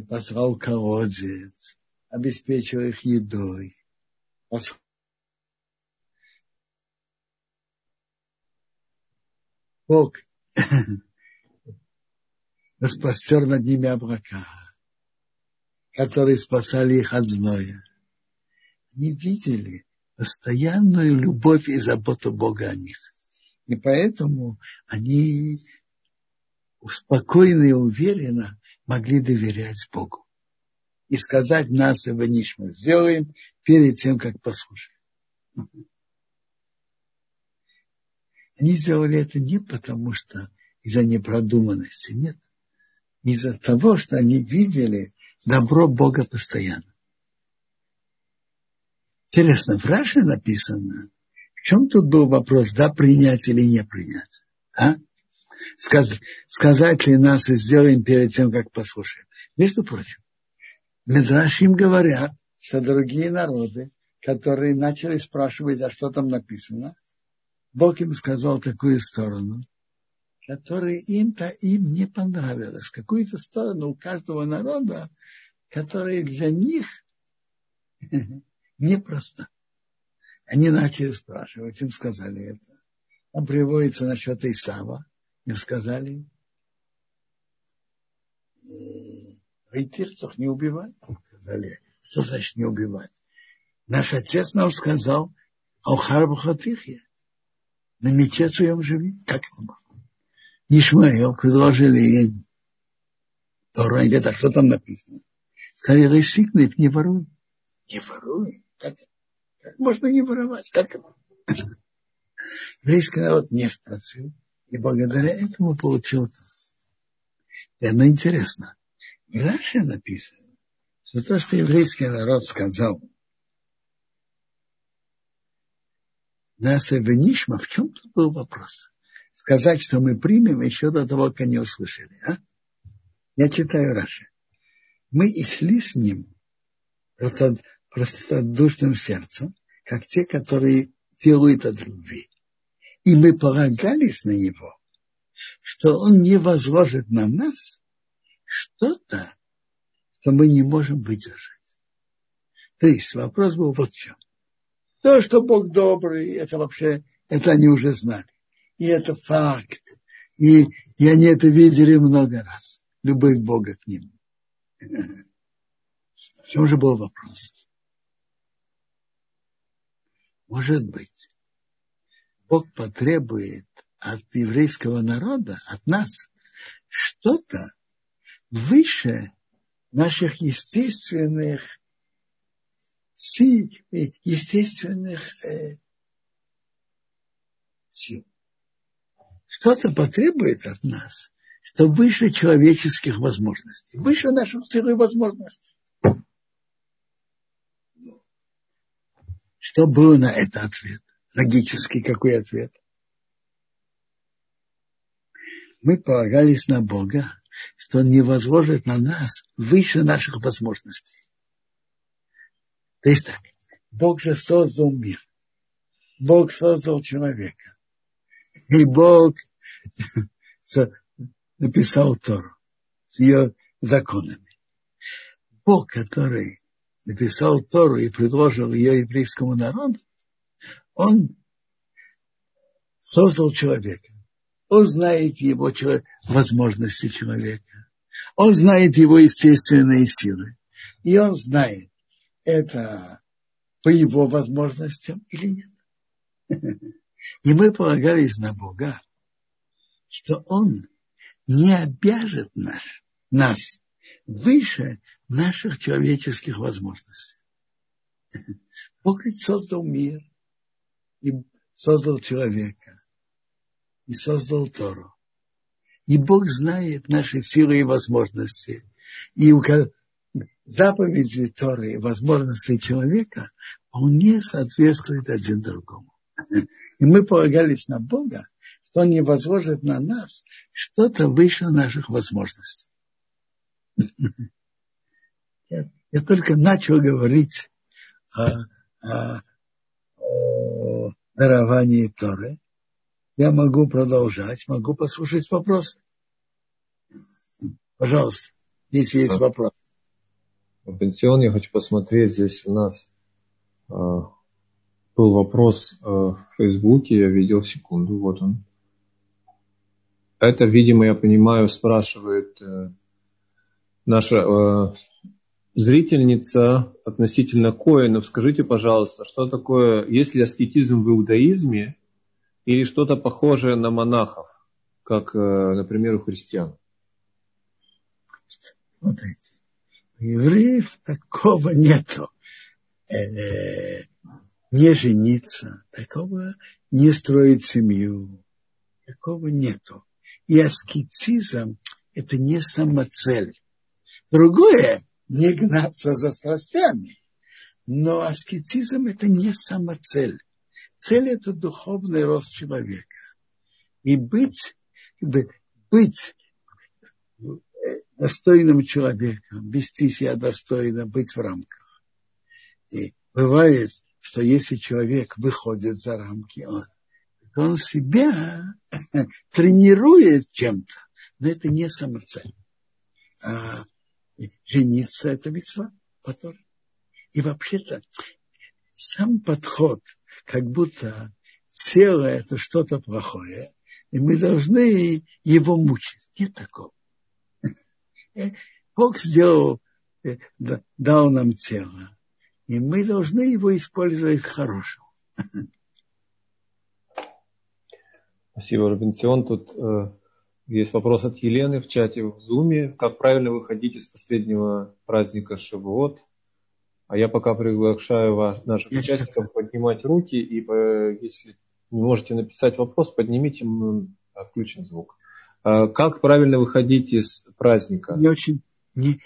послал колодец, обеспечил их едой. Бог распростер над ними облака, которые спасали их от зноя. Они видели постоянную любовь и заботу Бога о них. И поэтому они спокойно и уверенно могли доверять Богу. И сказать нас и Нишма сделаем перед тем, как послушаем. Они сделали это не потому, что из-за непродуманности. Нет. Из-за того, что они видели добро Бога постоянно. Интересно, в Раше написано, в чем тут был вопрос, да, принять или не принять? А? Сказ, сказать ли нас и сделаем перед тем, как послушаем. Между прочим, Медрашим говорят, что другие народы, которые начали спрашивать, а что там написано, Бог им сказал такую сторону, которая им-то им не понравилась. Какую-то сторону у каждого народа, которая для них непроста. Они начали спрашивать, им сказали это. Там приводится насчет Исава. Им сказали, Айтирцах не убивать. Сказали, что значит не убивать? Наш отец нам сказал, Алхар Бахатихе, на мече своем живи. Как это было? Ишмаил предложили им Тору, они говорят, а что там написано? Сказали, Рейсикнет, не воруй. Не воруй? Как, как можно не воровать? Как это? Еврейский народ не спросил, и благодаря этому получил. И оно интересно. В Раше написано, что то, что еврейский народ сказал, нас Венишма, в чем тут был вопрос? Сказать, что мы примем еще до того, как они услышали. А? Я читаю Раши. Мы и шли с ним простодушным сердцем, как те, которые делают от любви. И мы полагались на него, что он не возложит на нас что-то, что мы не можем выдержать. То есть вопрос был вот в чем. То, что Бог добрый, это вообще, это они уже знали. И это факт. И, и они это видели много раз. Любовь Бога к ним. В чем же был вопрос? Может быть, Бог потребует от еврейского народа, от нас, что-то, выше наших естественных сил, естественных э, сил. Что-то потребует от нас, что выше человеческих возможностей, выше наших сил и возможностей. Что было на это ответ? Логический какой ответ? Мы полагались на Бога, что Он не возложит на нас выше наших возможностей. То есть так, Бог же создал мир. Бог создал человека. И Бог написал Тору с ее законами. Бог, который написал Тору и предложил ее еврейскому народу, он создал человека. Он знает его возможности человека. Он знает его естественные силы. И он знает, это по его возможностям или нет. И мы полагались на Бога, что Он не обяжет наш, нас выше наших человеческих возможностей. Бог ведь создал мир и создал человека и создал Тору. И Бог знает наши силы и возможности. И заповеди Торы и возможности человека вполне соответствуют один другому. И мы полагались на Бога, что Он не возложит на нас что-то выше наших возможностей. Я, я только начал говорить о, о, даровании Торы я могу продолжать, могу послушать вопросы. Пожалуйста, если есть вопрос. Пентион, я хочу посмотреть, здесь у нас э, был вопрос э, в Фейсбуке, я видел секунду, вот он. Это, видимо, я понимаю, спрашивает э, наша э, зрительница относительно коинов. Скажите, пожалуйста, что такое, есть ли аскетизм в иудаизме, или что-то похожее на монахов, как, э, например, у христиан? Смотрите, у евреев такого нету. Э, не жениться, такого не строить семью, такого нету. И аскетизм – это не самоцель. Другое – не гнаться за страстями. Но аскетизм – это не самоцель. Цель – это духовный рост человека. И быть, быть достойным человеком, вести себя достойно, быть в рамках. И бывает, что если человек выходит за рамки, он, он себя тренирует чем-то, но это не самоцель. А жениться – это митцва, потом. И вообще-то сам подход, как будто тело – это что-то плохое, и мы должны его мучить. Нет такого. Бог сделал, э, дал нам тело, и мы должны его использовать хорошему. Спасибо, Робинсон. Тут э, есть вопрос от Елены в чате в Зуме. Как правильно выходить из последнего праздника Шавуот? А я пока приглашаю вас, наших участников поднимать руки, и если не можете написать вопрос, поднимите, отключим звук. А как правильно выходить из праздника? Не очень, не,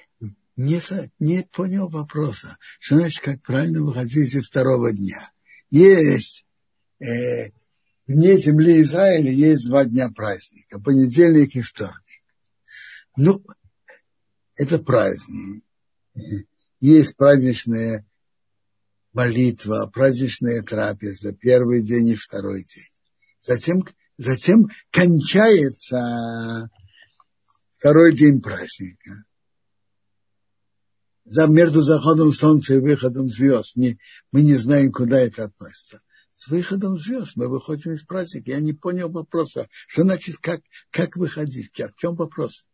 не, не понял вопроса. Что значит, как правильно выходить из второго дня? Есть э, вне земли Израиля есть два дня праздника, понедельник и вторник. Ну, это праздник. Есть праздничная молитва, праздничная трапеза, первый день и второй день. Затем Затем кончается второй день праздника. За, между заходом солнца и выходом звезд. Не, мы не знаем, куда это относится. С выходом звезд мы выходим из праздника. Я не понял вопроса. Что значит, как, как выходить? В чем вопрос?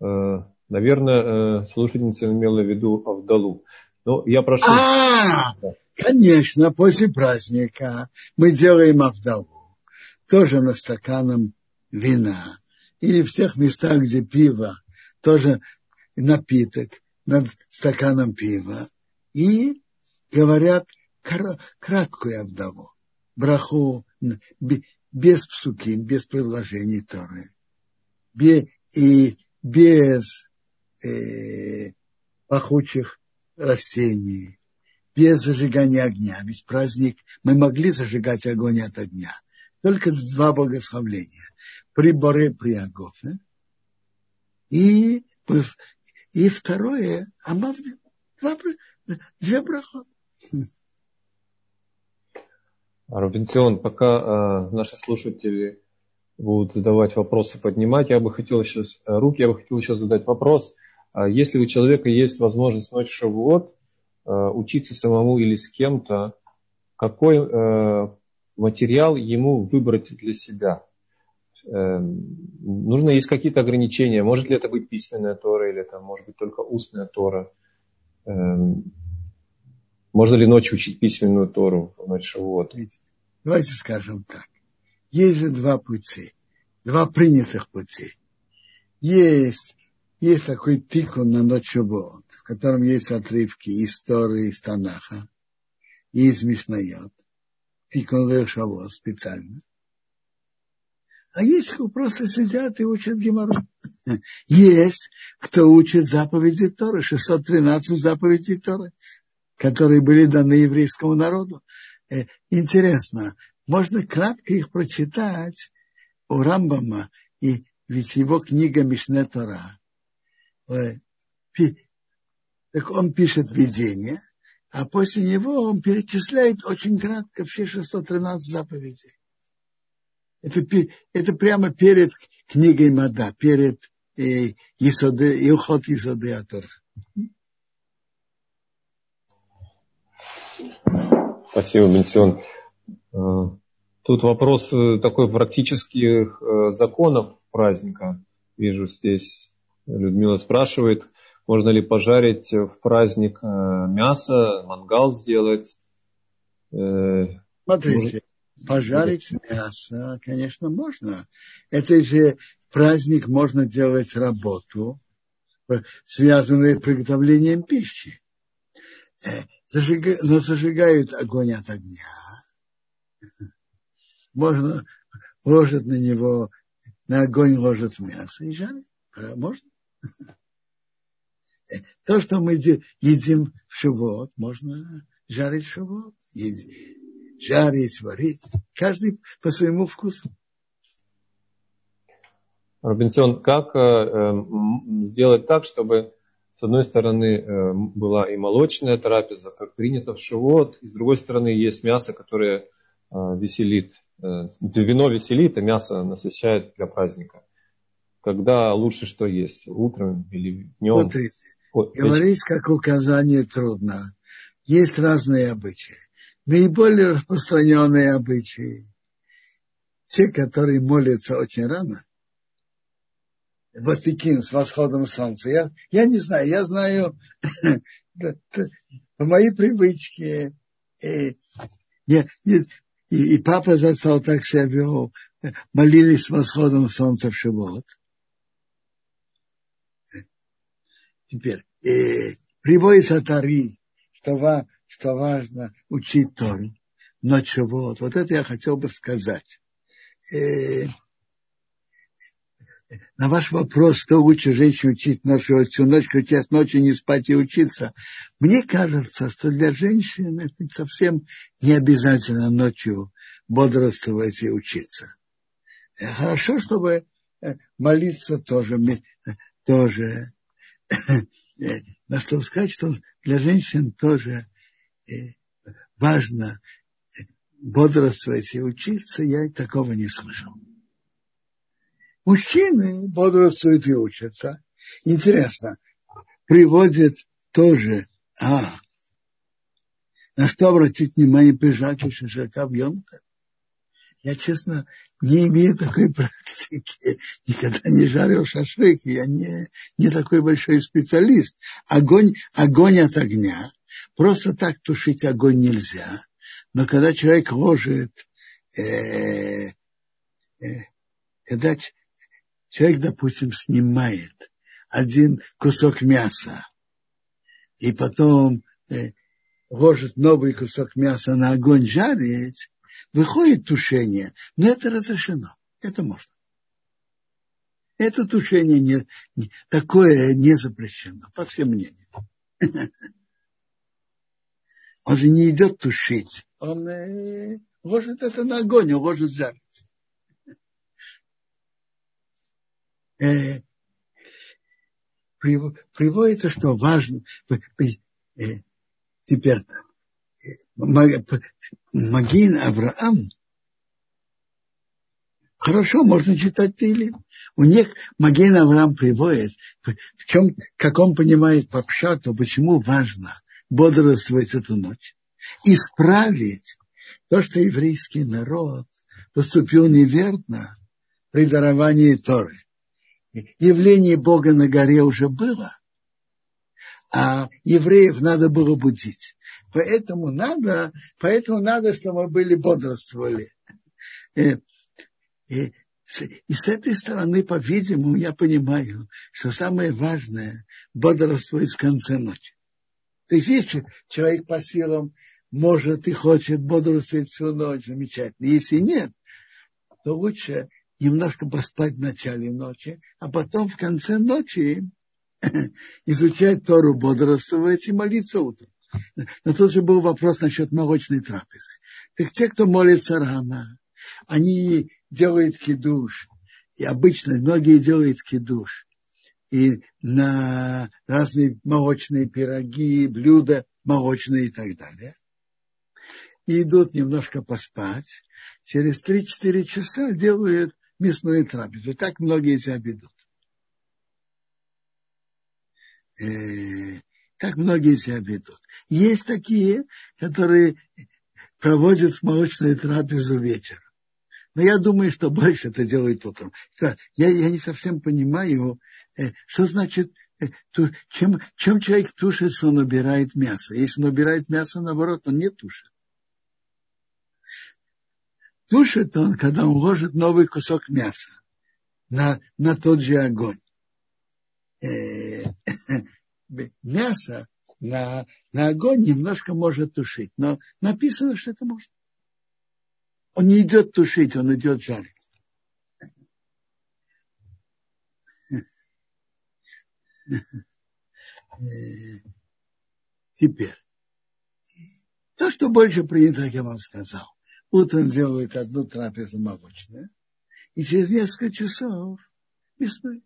Э, наверное, э, слушательница имела в виду Авдалу. Но я прошу... А, Конечно, после праздника мы делаем авдалу, тоже на стаканом вина. Или в тех местах, где пиво, тоже напиток над стаканом пива. И говорят краткую авдалу, браху без псуки, без предложений Торы. И без э, пахучих растений без зажигания огня. Ведь праздник мы могли зажигать огонь от огня. Только два богословления. При Боре, при Агофе. И, и второе, Амавди. Два, две брахот. Робинсон, пока э, наши слушатели будут задавать вопросы, поднимать, я бы хотел сейчас руки, я бы хотел еще задать вопрос. Если у человека есть возможность ночь Шавуот, Э, учиться самому или с кем-то, какой э, материал ему выбрать для себя. Э, нужно есть какие-то ограничения. Может ли это быть письменная Тора или это может быть только устная Тора? Можно ли ночью учить письменную Тору в ночь Шавуот? Давайте скажем так. Есть же два пути, два принятых пути. Есть есть такой тикун на ночь Шаббат, в котором есть отрывки истории из Танаха и из Мишнайот. Тикун Лешавот специально. А есть, кто просто сидят и учат Гемору. Есть, кто учит заповеди Торы, 613 заповедей Торы, которые были даны еврейскому народу. Э, интересно, можно кратко их прочитать у Рамбама, и ведь его книга Мишне Тора так он пишет видение, а после него он перечисляет очень кратко все 613 заповедей. Это, это прямо перед книгой Мада, перед э, Исоды, и уход Исоды Спасибо, Бенсион. Э, тут вопрос э, такой практических э, законов праздника. Вижу здесь Людмила спрашивает, можно ли пожарить в праздник мясо, мангал сделать? Смотрите, пожарить мясо, конечно, можно. Это же праздник можно делать работу, связанную с приготовлением пищи. Э, но зажигают огонь от огня. Можно, ложит на него, на огонь ложит мясо и жарит. А можно? То, что мы едим в шивот, можно жарить в шивот. Жарить, варить. Каждый по своему вкусу. Робинсон, как э, сделать так, чтобы с одной стороны э, была и молочная трапеза, как принято в шивот, и с другой стороны есть мясо, которое веселит, вино веселит, а мясо насыщает для праздника. Когда лучше что есть, утром или днем? Смотрите, вот, говорить как указание трудно. Есть разные обычаи. Наиболее распространенные обычаи, те, которые молятся очень рано, Ватикин с восходом солнца. Я, я не знаю, я знаю по моей привычке. И, и, и, и папа зацал так себя вел. Молились с восходом солнца в Шивот. Теперь, и приводится Тари, что, что важно учить Тору, но чего? Вот это я хотел бы сказать. И, на ваш вопрос, что лучше женщине учить ночью, всю ночь кричать ночью, не спать и учиться, мне кажется, что для женщин это совсем не обязательно ночью бодрствовать и учиться. Э, хорошо, чтобы э, молиться тоже, э, тоже. Но чтобы сказать, что для женщин тоже важно бодрствовать и учиться, я такого не слышал. Мужчины бодрствуют и учатся. Интересно, приводит тоже, а, на что обратить внимание пижаки шишака в Йонта? Я, честно, не имею такой практики. Никогда не жарил шашлык. Я не, не такой большой специалист. Огонь, огонь от огня. Просто так тушить огонь нельзя. Но когда человек ложит, э, э, когда человек, допустим, снимает один кусок мяса и потом э, ложит новый кусок мяса на огонь жарить, выходит тушение, но это разрешено, это можно. Это тушение не, не, такое не запрещено, по всем мнениям. Он же не идет тушить, он э, ложит это на огонь, он ложит жарить. Э, приводится, что важно, э, теперь э, Магин Авраам, хорошо, можно читать Тилим. У них Магин Авраам приводит, в чем, как он понимает по пшату, почему важно бодрствовать эту ночь. Исправить то, что еврейский народ поступил неверно при даровании Торы явление Бога на горе уже было, а евреев надо было будить. Поэтому надо, поэтому надо, чтобы мы были бодрствовали. И, и, и с этой стороны, по-видимому, я понимаю, что самое важное – бодрствовать в конце ночи. То есть, если человек по силам может и хочет бодрствовать всю ночь, замечательно. Если нет, то лучше немножко поспать в начале ночи, а потом в конце ночи изучать Тору, бодрствовать и молиться утром. Но тут же был вопрос насчет молочной трапезы. Так те, кто молится рано, они делают кидуш, и обычно многие делают кидуш, и на разные молочные пироги, блюда молочные и так далее. И идут немножко поспать. Через 3-4 часа делают мясную трапезу. Так многие себя ведут. Э, так многие себя ведут. Есть такие, которые проводят молочную трапезу вечером. Но я думаю, что больше это делают утром. Я, я не совсем понимаю, э, что значит, э, чем, чем человек тушит, что он убирает мясо. Если он убирает мясо, наоборот, он не тушит тушит он, когда он ложит новый кусок мяса на, на тот же огонь. Э, мясо на, на огонь немножко может тушить, но написано, что это можно. Он не идет тушить, он идет жарить. Э, теперь. То, что больше принято, как я вам сказал утром делают одну трапезу молочную, и через несколько часов мясной.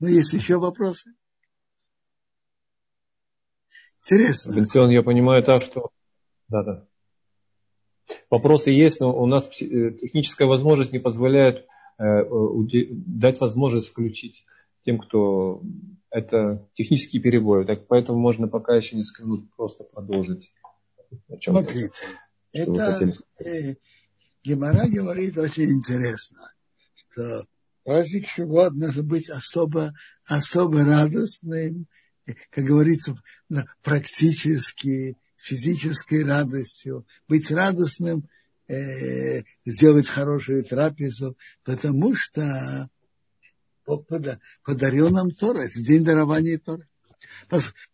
Но есть еще вопросы? Интересно. Бенцион, я понимаю так, что... Да, да. Вопросы есть, но у нас э, техническая возможность не позволяет э, дать возможность включить тем, кто это технический перебой. Так поэтому можно пока еще несколько минут просто продолжить. Смотрите, это э, Гемора говорит очень интересно, что праздник Шивот должен быть особо, особо радостным, как говорится, практически, физической радостью, быть радостным, э, сделать хорошую трапезу, потому что подарил нам Тора, это день дарования Тора.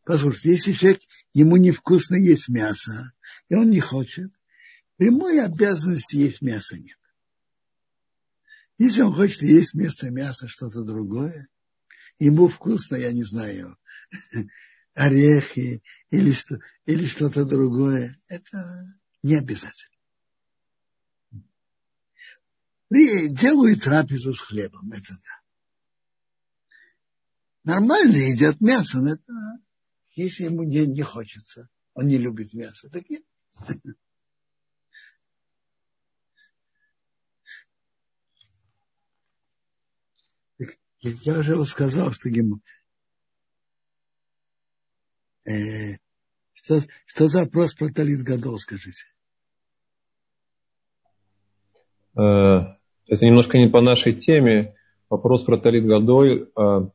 Послушайте, если человек, ему невкусно есть мясо, и он не хочет, прямой обязанности есть мясо нет. Если он хочет есть вместо мяса что-то другое, ему вкусно, я не знаю, орехи или, что, или что-то другое, это не обязательно. Делают трапезу с хлебом, это да. Нормально едят мясо, но это если ему не, не хочется, он не любит мясо, так нет. Я уже сказал, что ему Э, что, что за вопрос про Талит Гадол, скажите? Э, это немножко не по нашей теме. Вопрос про Талит Гадоль. А,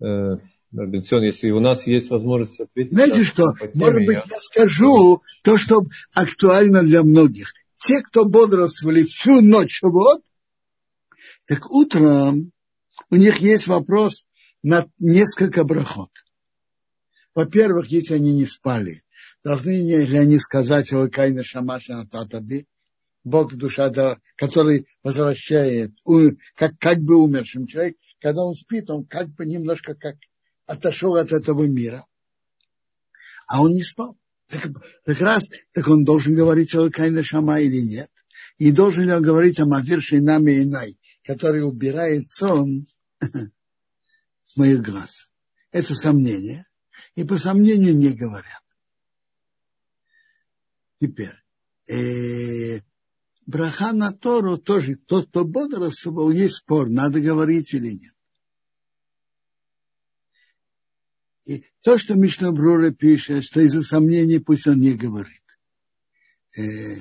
э, Бенцион, если у нас есть возможность ответить. Знаете что, может быть, я... я скажу то, что актуально для многих. Те, кто бодрствовали всю ночь, вот, так утром у них есть вопрос на несколько брахот. Во-первых, если они не спали, должны ли они сказать о Кайна Шамаша Татаби, Бог душа, да, который возвращает, как, как бы умершим человек, когда он спит, он как бы немножко как отошел от этого мира. А он не спал. Так, так раз, так он должен говорить о Кайна Шама или нет. И должен ли он говорить о Мавир Шинаме Инай, который убирает сон с моих глаз. Это сомнение и по сомнению не говорят. Теперь, э, браха на Тору тоже, тот, кто бодрствовал, есть спор, надо говорить или нет. И то, что Мишна Брура пишет, что из-за сомнений пусть он не говорит. Э,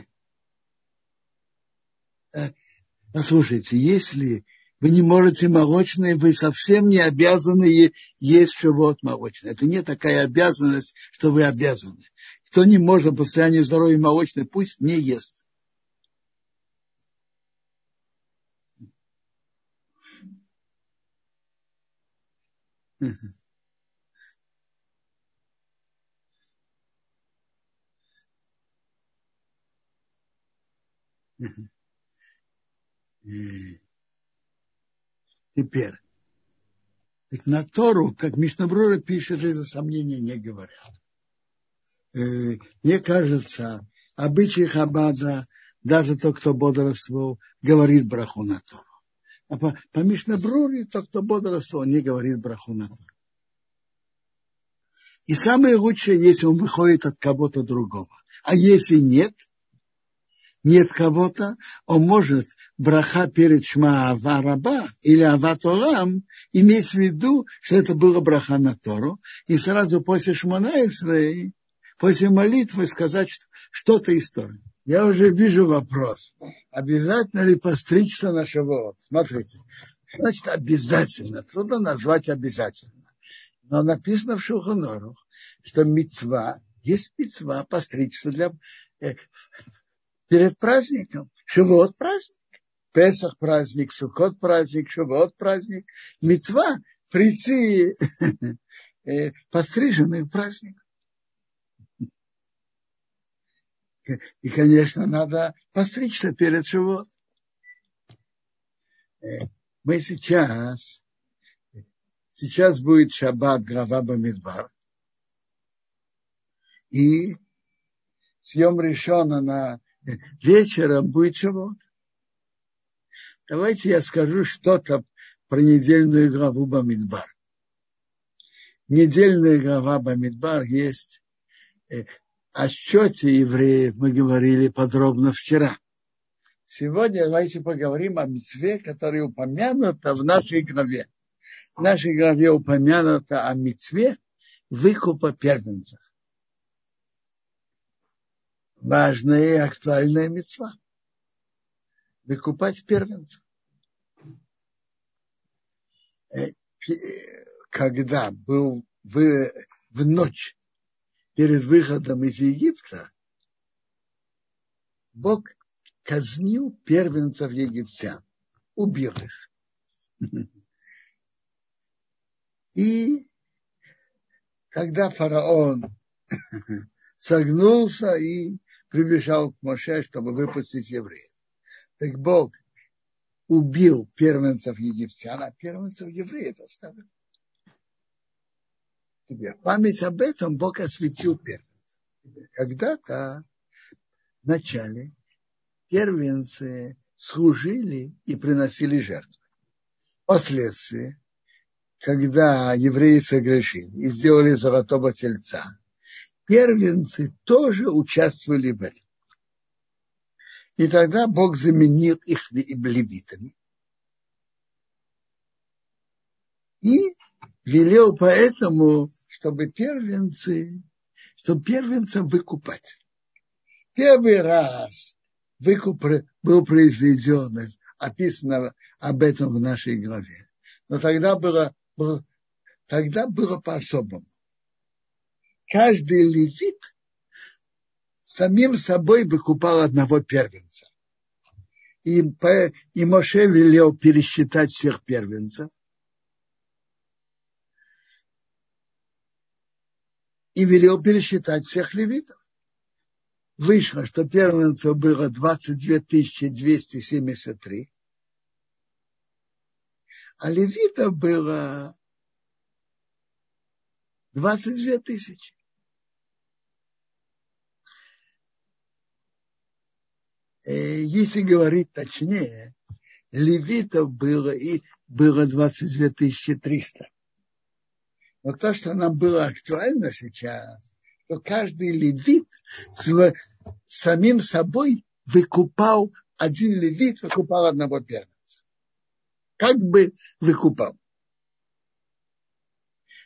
послушайте, если вы не можете молочное, вы совсем не обязаны есть живот молочный. Это не такая обязанность, что вы обязаны. Кто не может по состоянию здоровья молочное, пусть не ест. Mm-hmm. Теперь, так на Тору, как Мишнабрура пишет, это сомнения не говорят. Э, мне кажется, обычай Хабада, даже тот, кто бодрствовал, говорит браху на Тору. А по, по Мишнабруре, тот, кто бодрствовал, не говорит браху на Тору. И самое лучшее, если он выходит от кого-то другого. А если нет – нет кого-то, он может браха перед шма авараба или аватолам иметь в виду, что это было браха на Тору, и сразу после шмана Исраи, после молитвы сказать что-то из Торы. Я уже вижу вопрос. Обязательно ли постричься на шавуот? Смотрите. Значит, обязательно. Трудно назвать обязательно. Но написано в Шуханорух, что мецва, есть мецва постричься для, э, перед праздником. Шивот праздник. Песах праздник, Сукот праздник, Шивот праздник. Мецва прийти э, постриженный праздник. И, конечно, надо постричься перед Шивот. Э, мы сейчас Сейчас будет шаббат глава Бамидбар. И съем решено на вечером будет шаббат. Давайте я скажу что-то про недельную главу Бамидбар. Недельная глава Бамидбар есть э, о счете евреев мы говорили подробно вчера. Сегодня давайте поговорим о мецве, которая упомянута в нашей главе. В нашей главе упомянуто о мецве выкупа первенцев. Важная и актуальная мецва. Выкупать первенцев. Э, когда был в, в ночь перед выходом из Египта, Бог казнил первенцев египтян, убил их. И когда фараон согнулся и прибежал к Моше, чтобы выпустить евреев, так Бог убил первенцев египтян, а первенцев евреев оставил. Память об этом Бог осветил первенцев. Когда-то в начале первенцы служили и приносили жертвы. Впоследствии, когда евреи согрешили и сделали золотого тельца, первенцы тоже участвовали в этом. И тогда Бог заменил их левитами. И велел поэтому, чтобы первенцы, чтобы первенцам выкупать. Первый раз выкуп был произведен, описано об этом в нашей главе. Но тогда было, было, тогда было по-особому. Каждый левит самим собой выкупал одного первенца. И, и Моше велел пересчитать всех первенцев. И велел пересчитать всех левитов. Вышло, что первенцев было 22 273, а левитов было 22 тысячи. Если говорить точнее, левитов было и было 22 300. Но то, что нам было актуально сейчас, то каждый левит самим собой выкупал, один левит выкупал одного первенца. Как бы выкупал.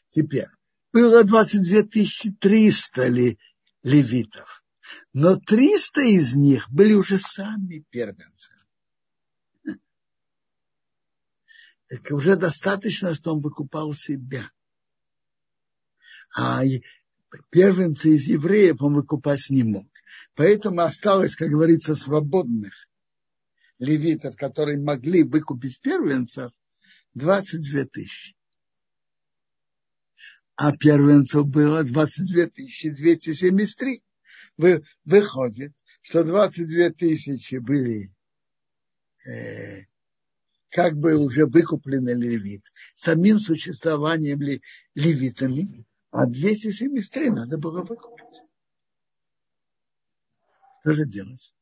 Теперь, было 22 300 левитов. Но 300 из них были уже сами первенцы. Так уже достаточно, что он выкупал себя. А первенцы из евреев он выкупать не мог. Поэтому осталось, как говорится, свободных левитов, которые могли выкупить первенцев, 22 тысячи. А первенцев было 22 273 выходит, что 22 тысячи были э, как бы уже выкуплены левит, самим существованием ли, левитами, а 273 надо было выкупить. Что же делать?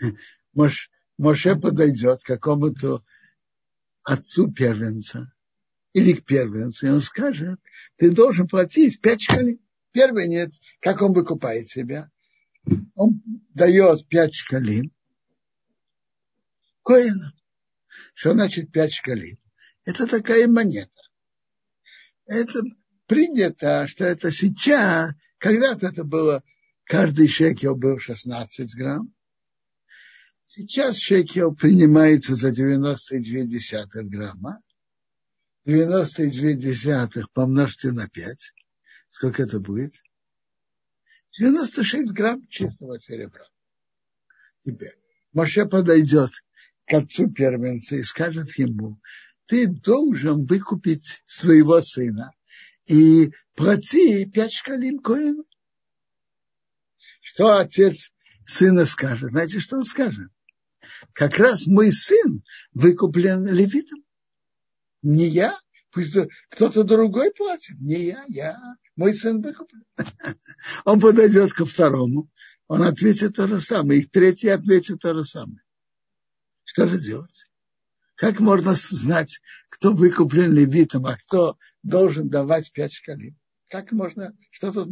Мош, Моше подойдет к какому-то отцу первенца или к первенцу, и он скажет, ты должен платить пять шкалей первенец, как он выкупает себя? Он дает пять шкалин коина. Что значит пять шкалин? Это такая монета. Это принято, что это сейчас, когда-то это было, каждый шекел был 16 грамм. Сейчас шекел принимается за 92 грамма. 92 помножьте на 5. Сколько это будет? 96 грамм чистого серебра. Теперь Моше подойдет к отцу первенца и скажет ему, ты должен выкупить своего сына и плати пять шкалим коину. Что отец сына скажет? Знаете, что он скажет? Как раз мой сын выкуплен левитом. Не я, пусть кто-то другой платит. Не я, я, мой сын выкуплен. Он подойдет ко второму, он ответит то же самое, и третий ответит то же самое. Что же делать? Как можно знать, кто выкуплен левитом, а кто должен давать пять шкалин? Как можно что-то,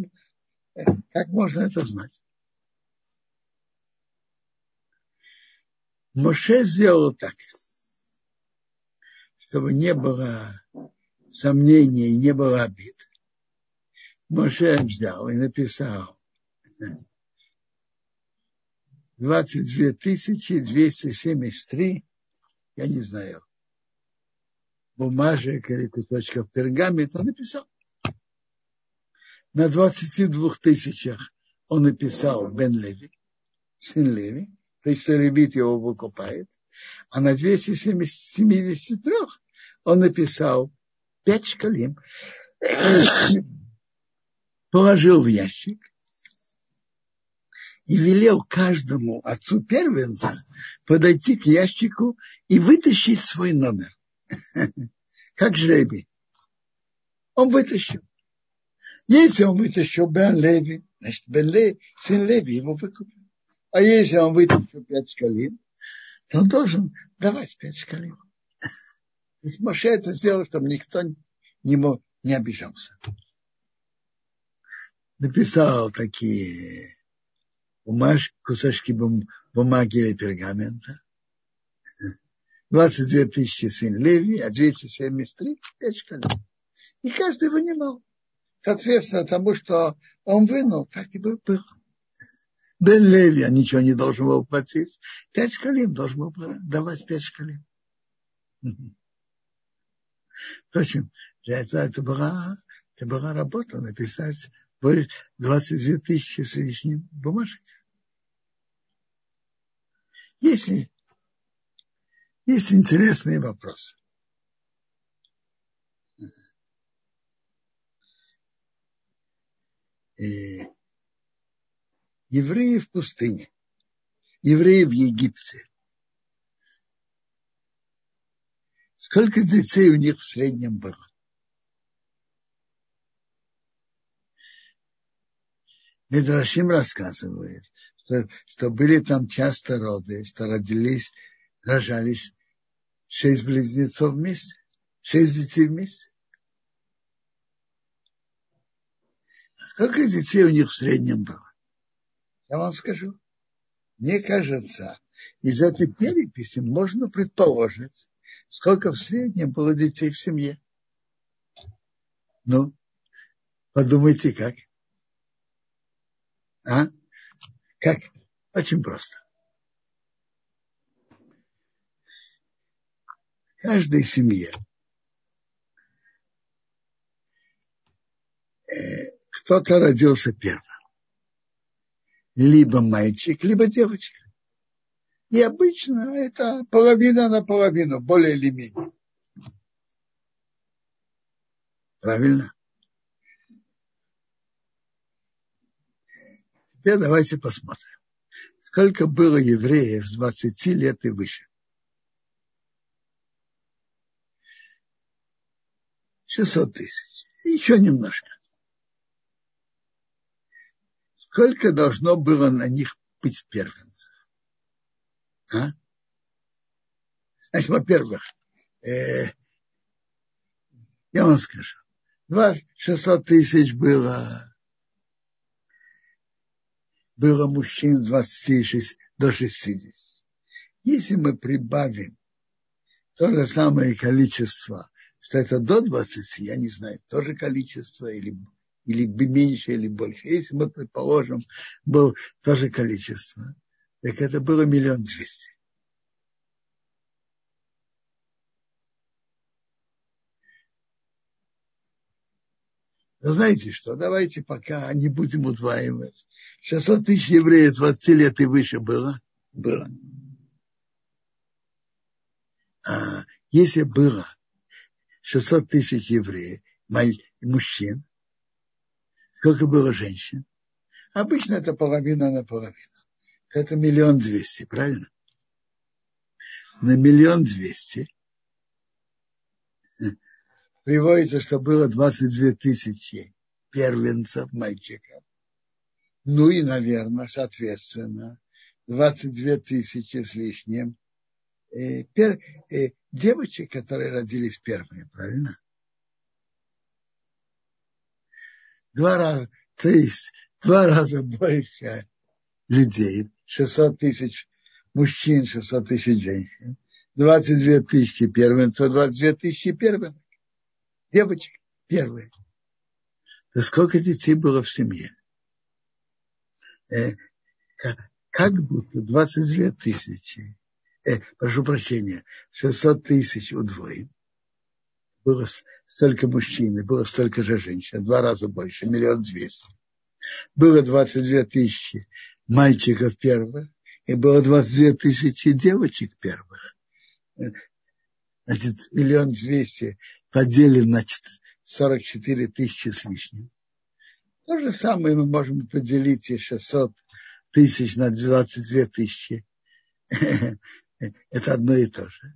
как можно это знать? Моше сделал так, чтобы не было сомнений не было обид. Моше взял и написал 22 273, я не знаю, бумажек или кусочков пергамента, написал. На 22 тысячах он написал Бен Леви, сын Леви, то есть что Левит его выкупает. А на 273 он написал 5 шкалим, положил в ящик и велел каждому отцу первенца подойти к ящику и вытащить свой номер. Как жребий. Он вытащил. Если он вытащил Бен Леви, значит, Бен Леви, сын Леви его выкупил. А если он вытащил пять шкалин, то он должен давать пять шкалин. Моше это сделал, чтобы никто не, мог, не обижался. Написал такие бумажки, кусочки бум, бумаги или пергамента. 22 тысячи сын Леви, а 273 5 шкалин. И каждый вынимал соответственно тому, что он вынул, так и было. Бен Леви ничего не должен был платить. Пять шкалим должен был давать пять шкалим. Впрочем, для этого это была, это была работа написать 22 тысячи с лишним бумажек. Если есть интересные вопросы. э, евреи в пустыне, евреи в Египте. Сколько детей у них в среднем было? Медрашим рассказывает, что, что были там часто роды, что родились, рожались шесть близнецов вместе, шесть детей вместе. Сколько детей у них в среднем было? Я вам скажу. Мне кажется, из этой переписи можно предположить, сколько в среднем было детей в семье. Ну, подумайте как. А? Как? Очень просто. Каждой семье э, кто-то родился первым. Либо мальчик, либо девочка. И обычно это половина на половину, более или менее. Правильно? Теперь давайте посмотрим. Сколько было евреев с 20 лет и выше? 600 тысяч. Еще немножко сколько должно было на них быть первенцев? А? Значит, во-первых, э, я вам скажу, 600 тысяч было, было мужчин с 26 до 60. Если мы прибавим то же самое количество, что это до 20, я не знаю, то же количество или или меньше, или больше. Если мы, предположим, было то же количество, так это было миллион двести. Знаете что, давайте пока не будем удваивать. 600 тысяч евреев 20 лет и выше было? Было. А если было 600 тысяч евреев, мужчин, Сколько было женщин? Обычно это половина на половину. Это миллион двести, правильно? На миллион двести. Приводится, что было 22 тысячи первенцев мальчиков. Ну и, наверное, соответственно, 22 тысячи с лишним э, пер, э, девочек, которые родились первыми, правильно? Два раза, то есть два раза больше людей, 600 тысяч мужчин, 600 тысяч женщин, 22 тысячи первенцев, 22 тысячи первенцев, девочек первые. То сколько детей было в семье? Э, как будто 22 тысячи, э, прошу прощения, 600 тысяч удвоим. Было столько мужчин, и было столько же женщин, два раза больше, миллион двести. Было 22 тысячи мальчиков первых, и было 22 тысячи девочек первых. Значит, миллион двести поделим на 44 тысячи с лишним. То же самое мы можем поделить и 600 тысяч на 22 тысячи. Это одно и то же.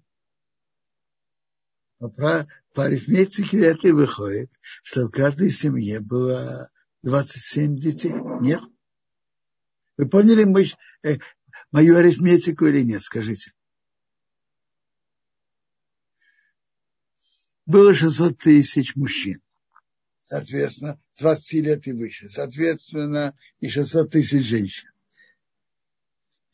Но по, арифметике это и выходит, что в каждой семье было 27 детей. Нет? Вы поняли э, мою арифметику или нет? Скажите. Было 600 тысяч мужчин. Соответственно, 20 лет и выше. Соответственно, и 600 тысяч женщин.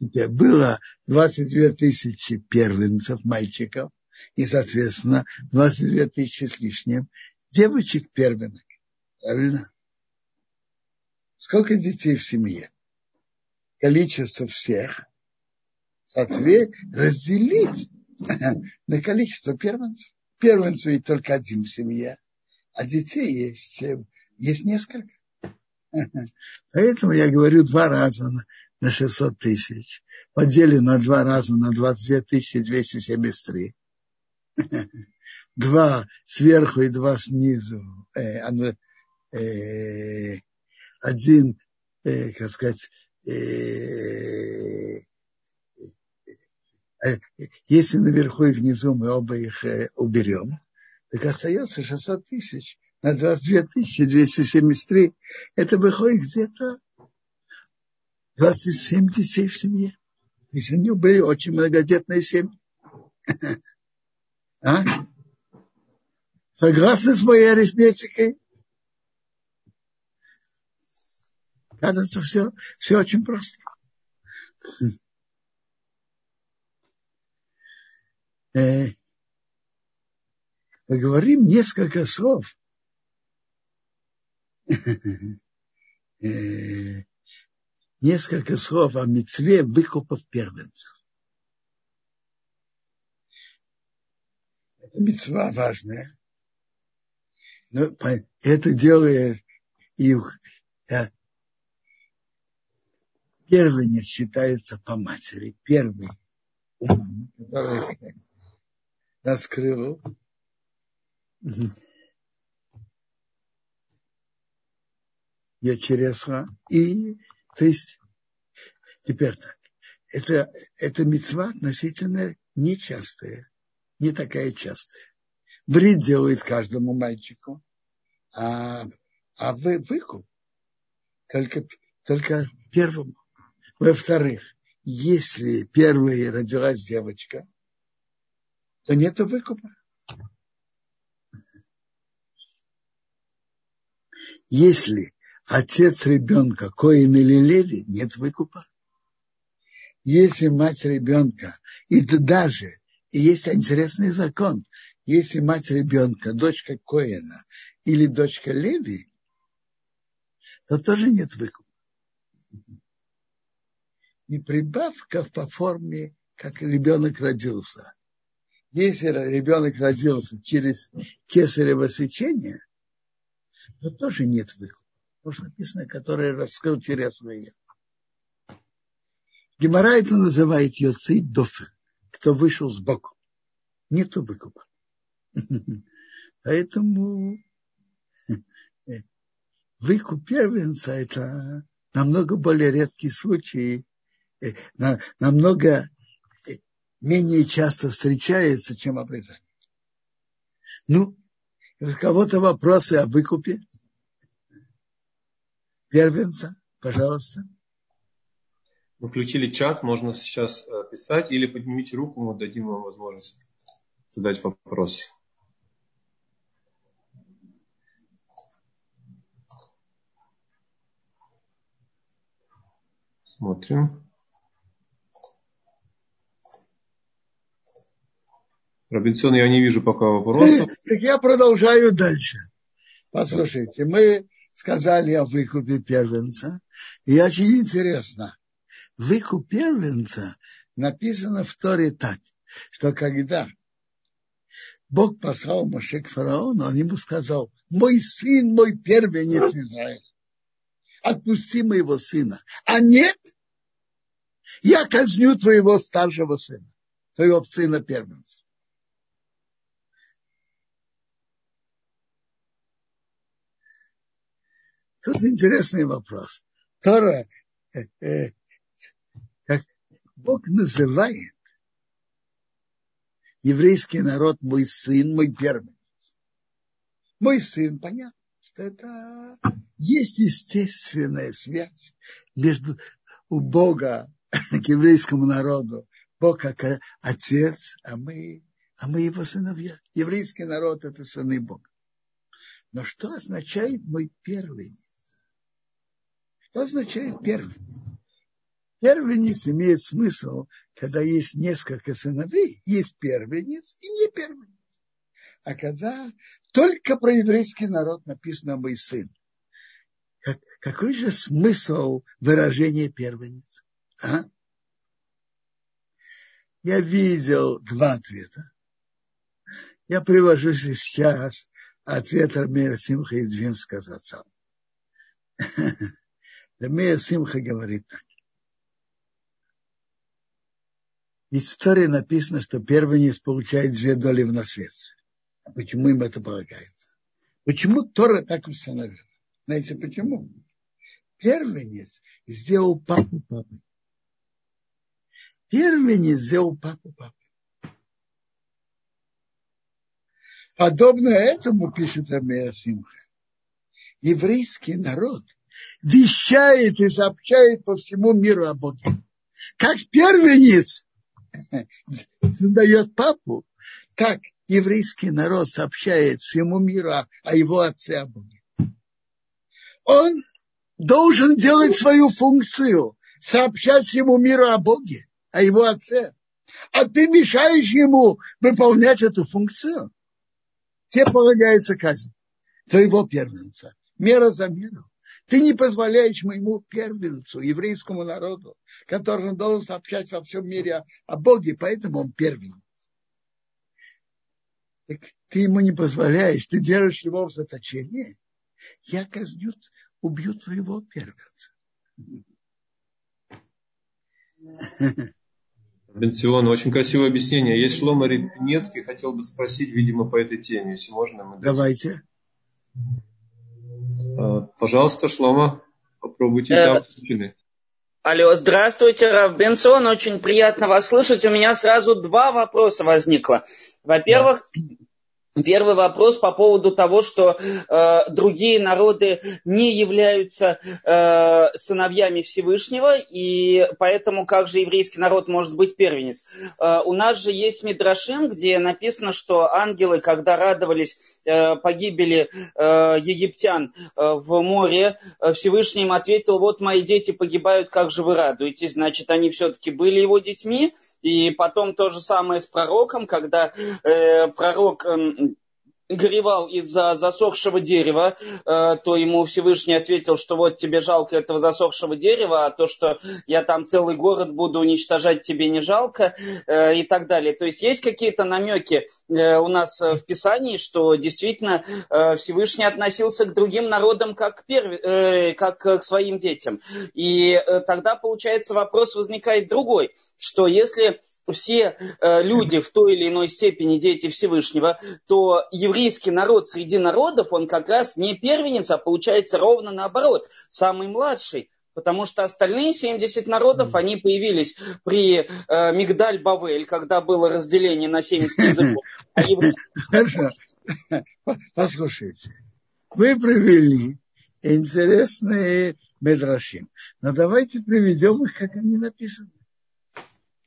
Было 22 тысячи первенцев, мальчиков, и, соответственно, 22 тысячи с лишним девочек первенок. Правильно? Сколько детей в семье? Количество всех ответ, разделить на количество первенцев. Первенцев ведь только один в семье, а детей есть, есть несколько. Поэтому я говорю два раза на 600 тысяч. Поделим на два раза на 22 273. Два сверху и два снизу. Э, э, один, э, как сказать, если наверху и внизу мы оба их э, уберем, так остается 600 тысяч на 22 тысячи 273. Это выходит где-то 27 детей в семье. Если у него были очень многодетные семьи. А? Согласны с моей арифметикой? Кажется, все, все очень просто. Э, мы говорим несколько слов. Э, несколько слов о мецве выкупов первенцев. Это мецва важная. Но это делает и э, первенец считается по матери. Первый, раскрыл. Я через и то есть теперь так. Это, это мецва относительно нечастая, не такая частая. Брит делает каждому мальчику, а, а вы, выкуп только, только первому. Во-вторых, если первой родилась девочка, то нет выкупа. Если отец ребенка Коин или Леви, нет выкупа. Если мать ребенка, и даже, и есть интересный закон, если мать ребенка, дочка Коина или дочка Леви, то тоже нет выкупа не прибавка по форме, как ребенок родился. Если ребенок родился через кесарево сечение, то тоже нет выкупа. Потому что написано, который раскрыл через яйца. Гемора это называет йоцей дофе, кто вышел сбоку. Нету выкупа. Поэтому выкуп первенца это намного более редкий случай, Э, намного менее часто встречается, чем обрезание. Ну, У кого-то вопросы о выкупе? Первенца, пожалуйста. Мы включили чат, можно сейчас э, писать или поднимите руку, мы дадим вам возможность задать вопрос. Смотрим. Робинсон, я не вижу пока вопросов. Так я продолжаю дальше. Послушайте, мы сказали о выкупе первенца. И очень интересно. Выкуп первенца написано в Торе так, что когда Бог послал Моше к фараону, он ему сказал, мой сын, мой первенец Израиль, отпусти моего сына. А нет, я казню твоего старшего сына, твоего сына первенца. Тут интересный вопрос. Тора, э, э, как Бог называет еврейский народ мой сын, мой первый. Мой сын, понятно, что это есть естественная связь между у Бога к еврейскому народу. Бог как отец, а мы, а мы его сыновья. Еврейский народ – это сыны Бога. Но что означает мой первый? Что означает первенец? Первенец имеет смысл, когда есть несколько сыновей, есть первенец и не первенец. А когда только про еврейский народ написано «мой сын», как, какой же смысл выражения первенец? А? Я видел два ответа. Я привожу сейчас ответ Армея Симха из Двинска за Ремея Симха говорит так. Ведь в истории написано, что первенец получает две доли в наследстве. А почему им это полагается? Почему Тора так установила? Знаете почему? Первенец сделал папу папой. Первенец сделал папу папой. Подобно этому, пишет Рамея Симха, еврейский народ – вещает и сообщает по всему миру о Боге. Как первенец создает папу, так еврейский народ сообщает всему миру о, его отце о Боге. Он должен делать свою функцию, сообщать всему миру о Боге, о его отце. А ты мешаешь ему выполнять эту функцию. Тебе полагается казнь твоего первенца. Мера за меру. Ты не позволяешь моему первенцу, еврейскому народу, который должен сообщать во всем мире о, о Боге, поэтому он первенец. Так ты ему не позволяешь, ты держишь его в заточении. Я казню, убью твоего первенца. Бенцион, очень красивое объяснение. Есть Шлома Репнецкий, хотел бы спросить, видимо, по этой теме, если можно. Мы Давайте. Пожалуйста, Шлома, попробуйте э, там Алло, здравствуйте, Рав Бенсон, очень приятно вас слышать. У меня сразу два вопроса возникло. Во-первых, да. Первый вопрос по поводу того, что э, другие народы не являются э, сыновьями Всевышнего, и поэтому как же еврейский народ может быть первенец? Э, у нас же есть Мидрашим, где написано, что ангелы, когда радовались э, погибели э, египтян э, в море, э, Всевышний им ответил, вот мои дети погибают, как же вы радуетесь? Значит, они все-таки были его детьми, и потом то же самое с пророком, когда э, пророк э, горевал из-за засохшего дерева, э, то ему Всевышний ответил, что вот тебе жалко этого засохшего дерева, а то, что я там целый город буду уничтожать, тебе не жалко э, и так далее. То есть есть какие-то намеки э, у нас в Писании, что действительно Всевышний относился к другим народам как, перв... как к своим детям. И тогда, получается, вопрос возникает другой, что если все э, люди в той или иной степени дети Всевышнего, то еврейский народ среди народов, он как раз не первенец, а получается ровно наоборот, самый младший. Потому что остальные 70 народов, они появились при э, Мигдаль Бавель, когда было разделение на 70 языков. А Хорошо. послушайте, вы привели интересные медрашим. Но давайте приведем их, как они написаны.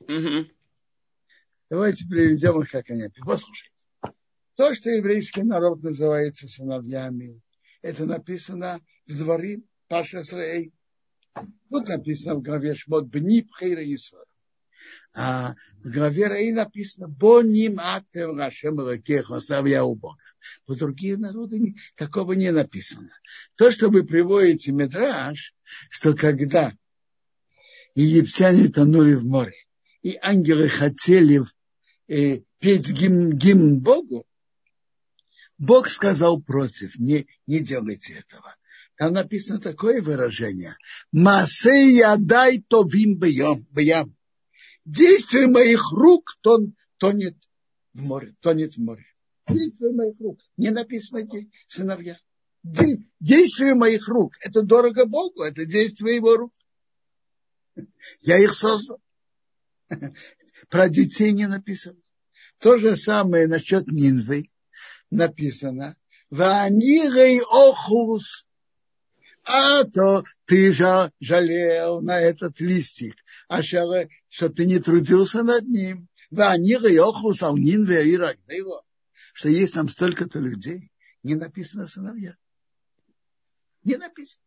Угу. Давайте приведем их, как они. Послушайте. То, что еврейский народ называется сыновьями, это написано в дворе Паша Срей. Тут написано в главе Шмот Бни Пхейра Исра. А в главе Раи написано «Боним атем Рашем Лакех, оставя у Бога». По другие народы такого не написано. То, что вы приводите Медраж, что когда египтяне тонули в море, и ангелы хотели э, петь гимн, гимн Богу, Бог сказал против, не, не делайте этого. Там написано такое выражение. Масея дай товим бьем. Действие моих рук тон, тонет в море, тонет в море. Действие моих рук. Не написано сыновья. Действие моих рук. Это дорого Богу, это действие его рук. Я их создал. Про детей не написано. То же самое насчет Нинвы написано. Ванирей охус. А то ты же жалел на этот листик, а что ты не трудился над ним. Ванирей охус, а у Нинве и его что есть там столько-то людей, не написано сыновья. Не написано.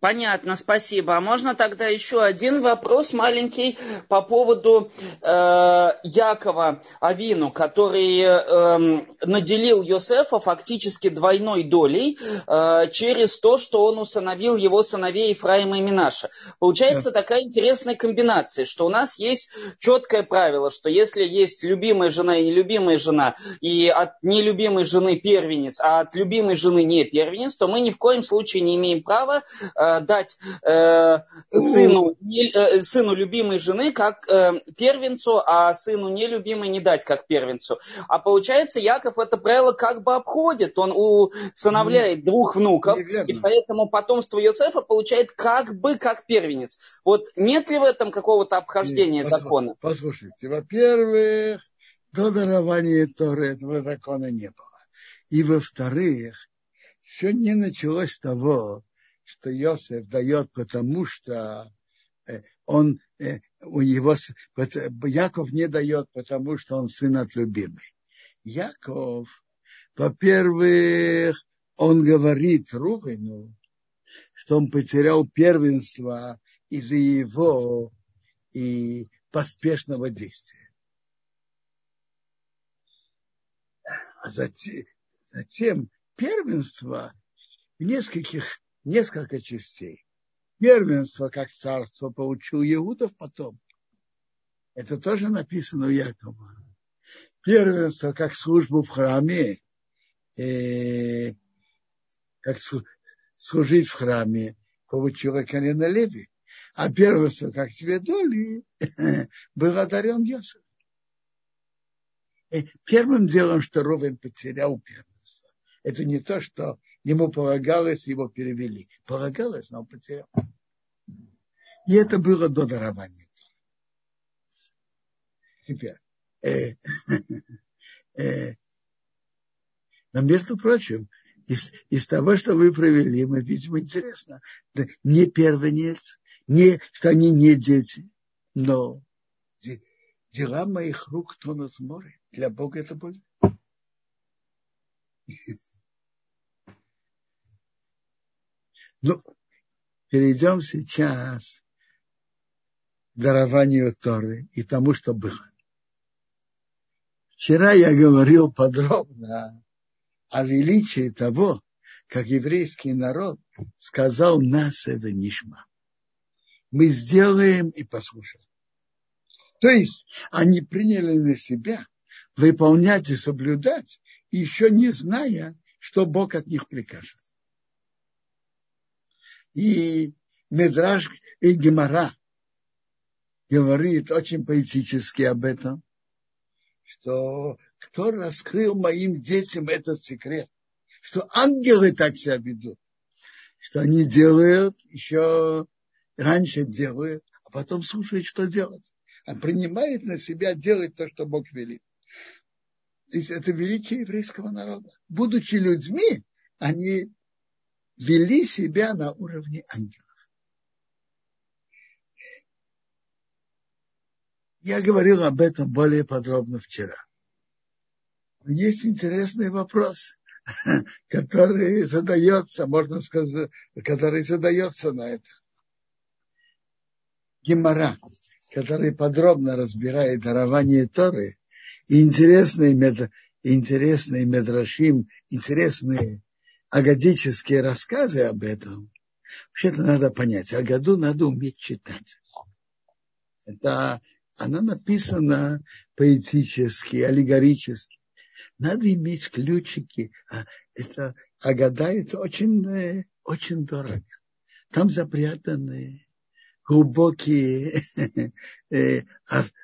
Понятно, спасибо. А можно тогда еще один вопрос маленький по поводу э, Якова Авину, который э, наделил Йосефа фактически двойной долей э, через то, что он усыновил его сыновей Ефраима и Минаша. Получается да. такая интересная комбинация, что у нас есть четкое правило, что если есть любимая жена и нелюбимая жена, и от нелюбимой жены первенец, а от любимой жены не первенец, то мы ни в коем случае не имеем права э, дать э, сыну, не, э, сыну любимой жены как э, первенцу, а сыну нелюбимой не дать как первенцу. А получается, Яков это правило как бы обходит. Он усыновляет двух внуков, Неверно. и поэтому потомство Йосефа получает как бы как первенец. Вот нет ли в этом какого-то обхождения Нет, закона? Послушайте, во-первых, до дарования Торы этого закона не было. И во-вторых, все не началось с того, что Йосеф дает, потому что э, он, э, у него, Яков не дает, потому что он сын от любимый. Яков, во-первых, он говорит Рувену, что он потерял первенство из-за его и поспешного действия. А затем, затем первенство в нескольких несколько частей. Первенство, как царство, получил Иудов потом. Это тоже написано у Якова. Первенство, как службу в храме, э, как служить в храме, получила колено Леви. А первенство, как тебе доли, был одарен Йосиф. И первым делом, что Ровен потерял первенство, это не то, что ему полагалось, его перевели. Полагалось, но он потерял. И это было до дарования. Теперь. Э, э, но, между прочим, из, из того, что вы провели, мы видим интересно. Да, не первенец, не, что они не дети, но дела моих рук тонут в море. Для Бога это будет. Ну, перейдем сейчас к дарованию Торы и тому, что было. Вчера я говорил подробно о величии того, как еврейский народ сказал нас это нишма. Мы сделаем и послушаем. То есть они приняли на себя выполнять и соблюдать, еще не зная, что Бог от них прикажет и Медраж и Гемара говорит очень поэтически об этом, что кто раскрыл моим детям этот секрет, что ангелы так себя ведут, что они делают, еще раньше делают, а потом слушают, что делать. А принимает на себя делать то, что Бог велит. То есть это величие еврейского народа. Будучи людьми, они вели себя на уровне ангелов. Я говорил об этом более подробно вчера. Но есть интересный вопрос, который задается, можно сказать, который задается на это. Гимара, который подробно разбирает дарование Торы, и интересные, интересные медрашим, интересные агадические рассказы об этом, вообще-то надо понять, о году надо уметь читать. Это, она написана поэтически, аллегорически. Надо иметь ключики. А это Агада это очень, очень дорого. Там запрятаны глубокие э,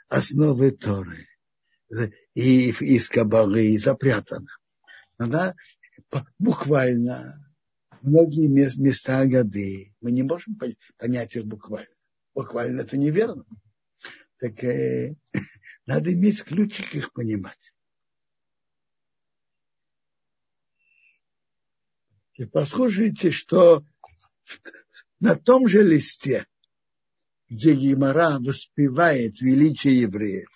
основы Торы и из Кабалы запрятано. Она буквально многие места годы мы не можем понять их буквально. Буквально это неверно. Так э, надо иметь ключик их понимать. И послушайте, что на том же листе, где Гимара воспевает величие евреев,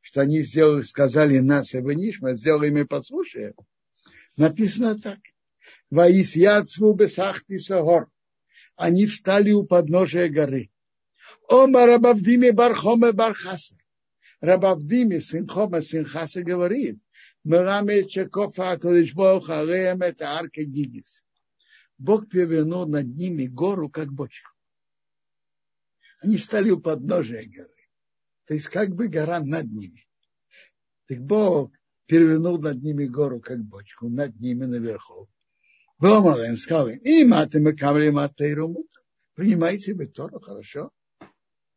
что они сделали, сказали нас и Нишма, сделаем и послушаем, написано так. Ваис яцву бесахти сагор. Они встали у подножия горы. Ома Рабавдиме Бархоме Бархаса. Рабавдиме, сын Хома, сын Хаса говорит, Мираме Чекофа Акадышбох Алеем это арка Гигис. Бог перевернул над ними гору, как бочку. Они встали у подножия горы. То есть как бы гора над ними. Так Бог перевернул над ними гору, как бочку, над ними наверху. Бомар им сказал, и маты мы камли матейру Принимайте вы Тору, хорошо?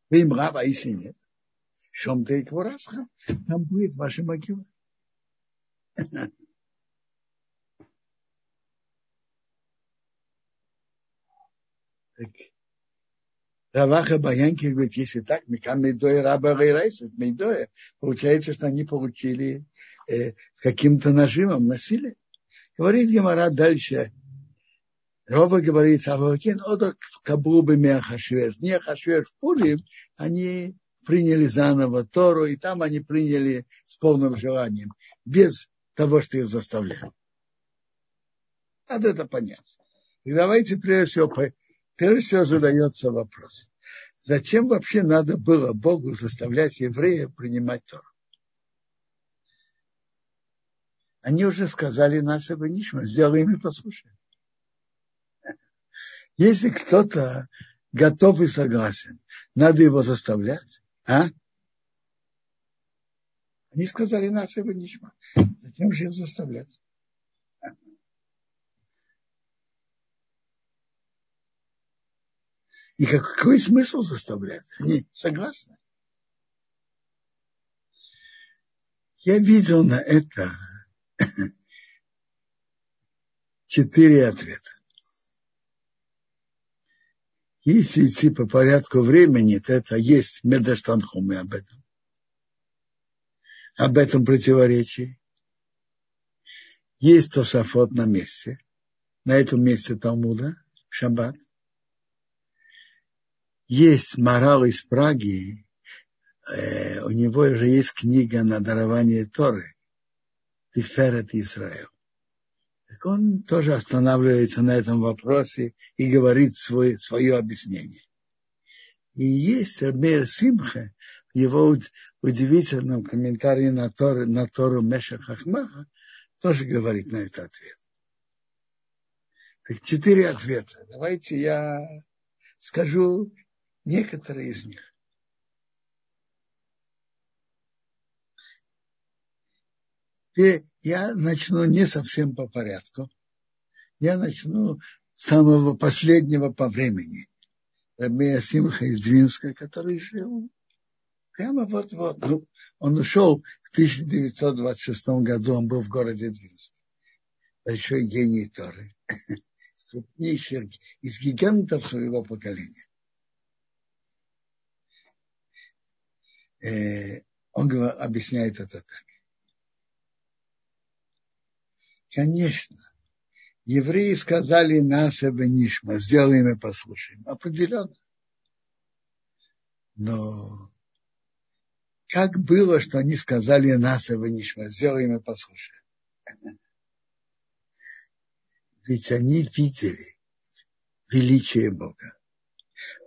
Вы им раб, а если нет. Шом ты их там будет ваша могила. Так, Раваха Баянки говорит, если так, Микам Мейдоя Раба Гайрайсет, Мейдоя, получается, что они получили э, каким-то нажимом насилие. Говорит Гемара дальше. Рова говорит, Авакин, одак кабубы Меахашвеш. Не Ахашвеш Пурим, они приняли заново Тору, и там они приняли с полным желанием, без того, что их заставляли. Надо это понять. И давайте прежде всего Прежде всего задается вопрос, зачем вообще надо было Богу заставлять евреев принимать Тору? Они уже сказали об Нишма, сделаем и послушаем. Если кто-то готов и согласен, надо его заставлять, а? Они сказали об Нишма. Зачем же их заставлять? И какой смысл заставлять? Они согласны. Я видел на это четыре ответа. Если идти по порядку времени, то это есть Медаштанхумы об этом. Об этом противоречии. Есть Тосафот на месте. На этом месте Талмуда, Шаббат есть морал из Праги, э, у него уже есть книга на дарование Торы, Тиферет Израил. Так он тоже останавливается на этом вопросе и говорит свой, свое объяснение. И есть Мир Симха, его удивительном комментарии на Тору, на Тору Меша Хахмаха, тоже говорит на этот ответ. Так четыре ответа. Давайте я скажу некоторые из них. Я начну не совсем по порядку. Я начну с самого последнего по времени. Рабея Симха из Двинска, который жил прямо вот-вот. Ну, он ушел в 1926 году, он был в городе Двинск. Большой гений Торы. Крупнейший из гигантов своего поколения. э, он объясняет это так. Конечно. Евреи сказали нас Нишма, сделаем и послушаем. Определенно. Но как было, что они сказали нас Нишма, сделаем и послушаем. Ведь они видели величие Бога.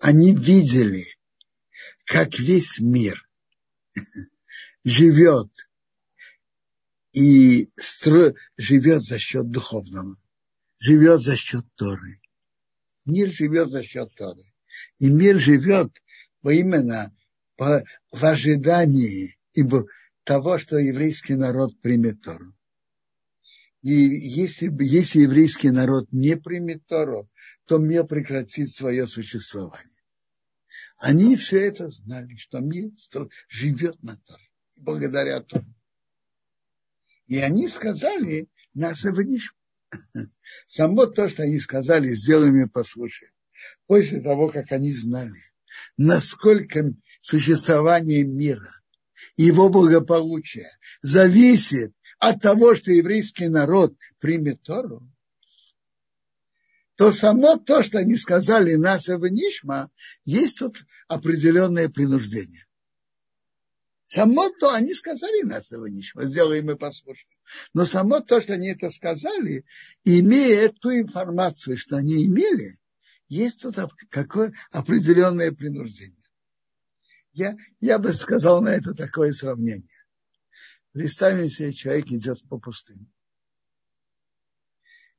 Они видели, как весь мир живет и стро... живет за счет духовного, живет за счет Торы. Мир живет за счет Торы. И мир живет во именно по, в ожидании ибо того, что еврейский народ примет Тору. И если, если еврейский народ не примет Тору, то мир прекратит свое существование. Они все это знали, что мир живет на Торе, благодаря Торе. И они сказали, нас обнишь. Само то, что они сказали, сделаем и послушаем. После того, как они знали, насколько существование мира и его благополучие зависит от того, что еврейский народ примет Тору, то само то, что они сказали нас в Нишма, есть тут определенное принуждение. Само то, они сказали нас в Нишма, сделаем и послушаем. Но само то, что они это сказали, имея эту информацию, что они имели, есть тут какое определенное принуждение. Я, я бы сказал на это такое сравнение. Представим себе, человек идет по пустыне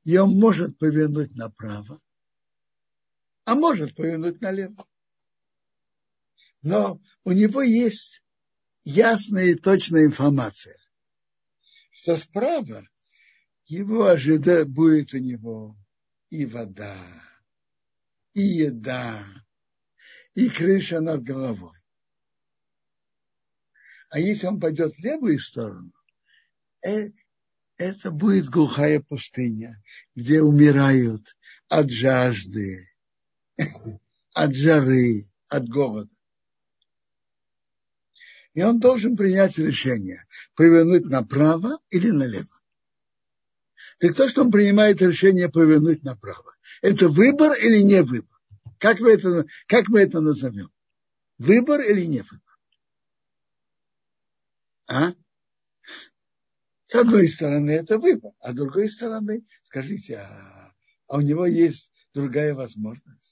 и он может повернуть направо, а может повернуть налево. Но у него есть ясная и точная информация, что справа его ожидает, будет у него и вода, и еда, и крыша над головой. А если он пойдет в левую сторону, э, это будет глухая пустыня, где умирают от жажды, от жары, от голода. И он должен принять решение, повернуть направо или налево. Так то, что он принимает решение повернуть направо, это выбор или не выбор? Как мы это, как мы это назовем? Выбор или не выбор? А? С одной стороны, это выбор, а с другой стороны, скажите, а, а у него есть другая возможность?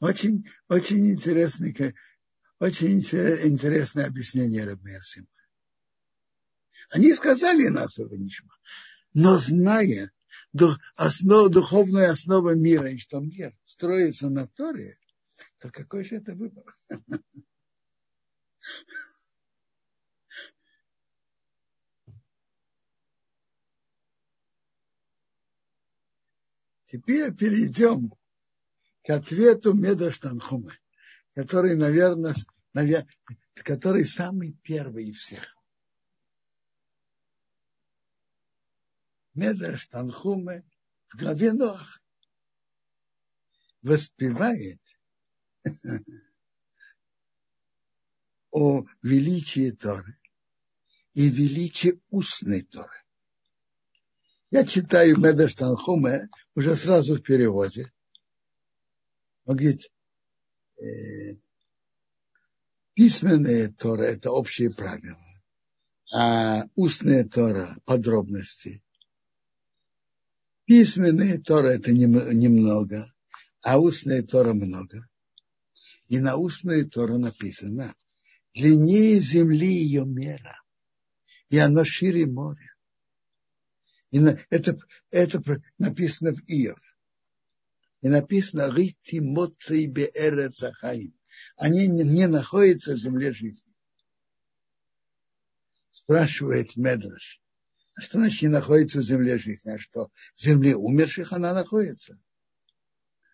Очень, очень интересный, очень интересное объяснение Рабмерсима. Они сказали нас этого ничего, но зная основу, духовную основу мира, и что мир строится на Торе, то какой же это выбор? Теперь перейдем к ответу Медаштанхума, который, наверное, наверное, который самый первый из всех. Медаштанхума в главе Ноах воспевает о величии Торы и величии устной Торы. Я читаю Медаш Танхуме уже сразу в переводе. Он говорит, э, письменная Тора – это общие правила, а устная Тора – подробности. Письменная Тора – это немного, а устная Тора – много. И на устную Тору написано – длиннее земли ее мера, и оно шире моря. И это, это написано в Иов. И написано «Рити моцей беэрецахаим». Они не, не находятся в земле жизни. Спрашивает Медраш, а что значит не находится в земле жизни? А что, в земле умерших она находится?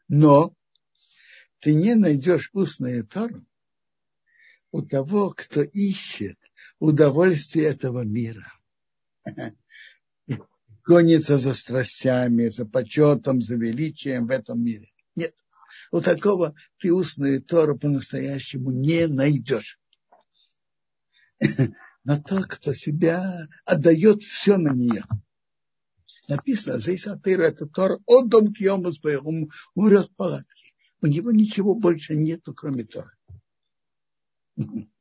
Но ты не найдешь устную Тору, у того, кто ищет удовольствие этого мира. Гонится за страстями, за почетом, за величием в этом мире. Нет. У такого ты устную Тору по-настоящему не найдешь. на тот, кто себя отдает все на нее. Написано, здесь это Тор, от дом Киомус он умрет в палатке. У него ничего больше нету, кроме Тора.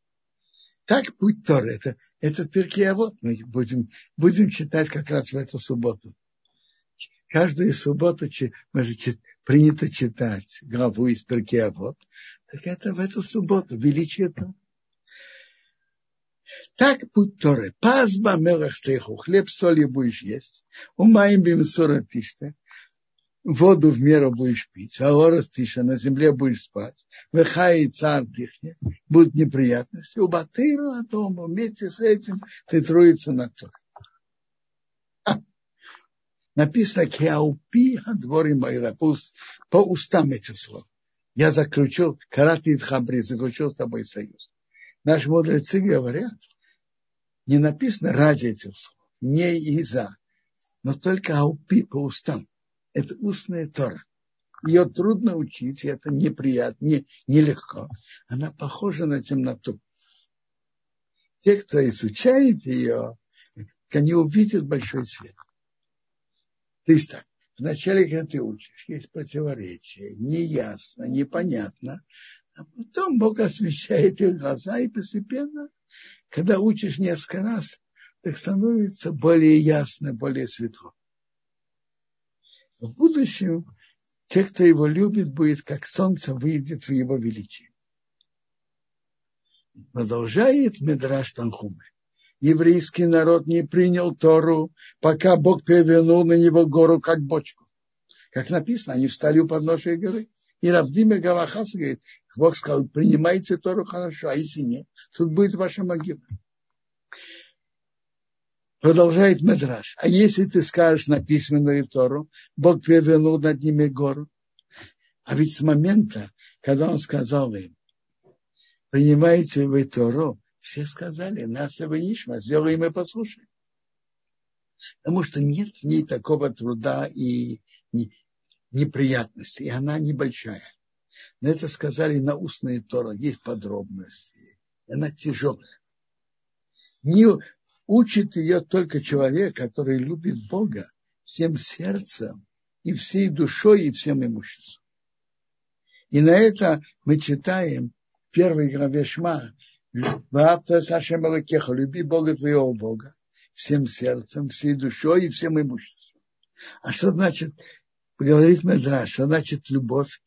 Так путь Тора. Это, это перки, вот мы будем, будем читать как раз в эту субботу. Каждую субботу мы же принято читать главу из перки, вот. Так это в эту субботу, величие Тора. Так путь Торы. Пазба мелахтеху. Хлеб с солью будешь есть. Умаем бимсора тиште. Воду в меру будешь пить. А орос тиша. На земле будешь спать. Вехай царь дыхне. Будут неприятности. У Батыру о том, вместе с этим ты труится на то. Написано Кеаупи Адвори Майра по устам этих слов. Я заключил, Каратит Хабри, заключил с тобой союз. Наши мудрецы говорят, не написано ради этих слов, не и за, но только аупи по устам. Это устная Тора. Ее трудно учить, и это неприятно, не, нелегко. Она похожа на темноту. Те, кто изучает ее, они увидят большой свет. То есть так, вначале, когда ты учишь, есть противоречие, неясно, непонятно, а потом Бог освещает их глаза, и постепенно, когда учишь несколько раз, так становится более ясно, более светло. В будущем те, кто его любит, будет как солнце выйдет в его величие. Продолжает Медраш Танхуме. Еврейский народ не принял Тору, пока Бог перевернул на него гору как бочку. Как написано, они встали у подножия горы. И Равдиме Галахас говорит, Бог сказал, принимайте Тору хорошо, а если нет, тут будет ваша могила. Продолжает Медраж. А если ты скажешь на письменную Тору, Бог перевернул над ними гору. А ведь с момента, когда он сказал им, принимаете вы Тору, все сказали, нас и вынишма, сделаем и послушаем. Потому что нет в ней такого труда и неприятности, и она небольшая. Но это сказали на устные Тора, есть подробности. Она тяжелая. Не учит ее только человек, который любит Бога всем сердцем и всей душой и всем имуществом. И на это мы читаем в первой главе Шма, люби Бога твоего Бога всем сердцем, всей душой и всем имуществом. А что значит говорит Медраш, что значит любовь?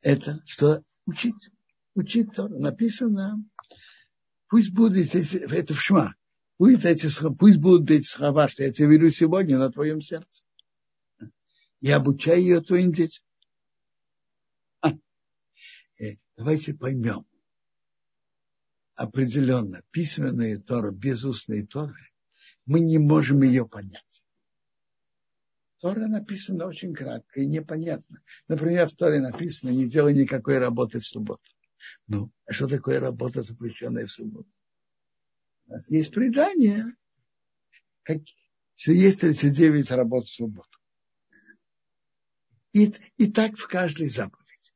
Это что учить. Учить Тору. Написано, пусть будет это в Шма, будет эти, пусть будут эти слова, что я тебе верю сегодня на твоем сердце. И обучай ее твоим детям. А, э, давайте поймем. Определенно, письменные Торы, без устной Торы, мы не можем ее понять. Тора написана очень кратко и непонятно. Например, в Торе написано, не делай никакой работы в субботу. Ну, а что такое работа, запрещенная в субботу? Есть предание, как, что есть 39 работ в субботу. И, и так в каждой заповеди.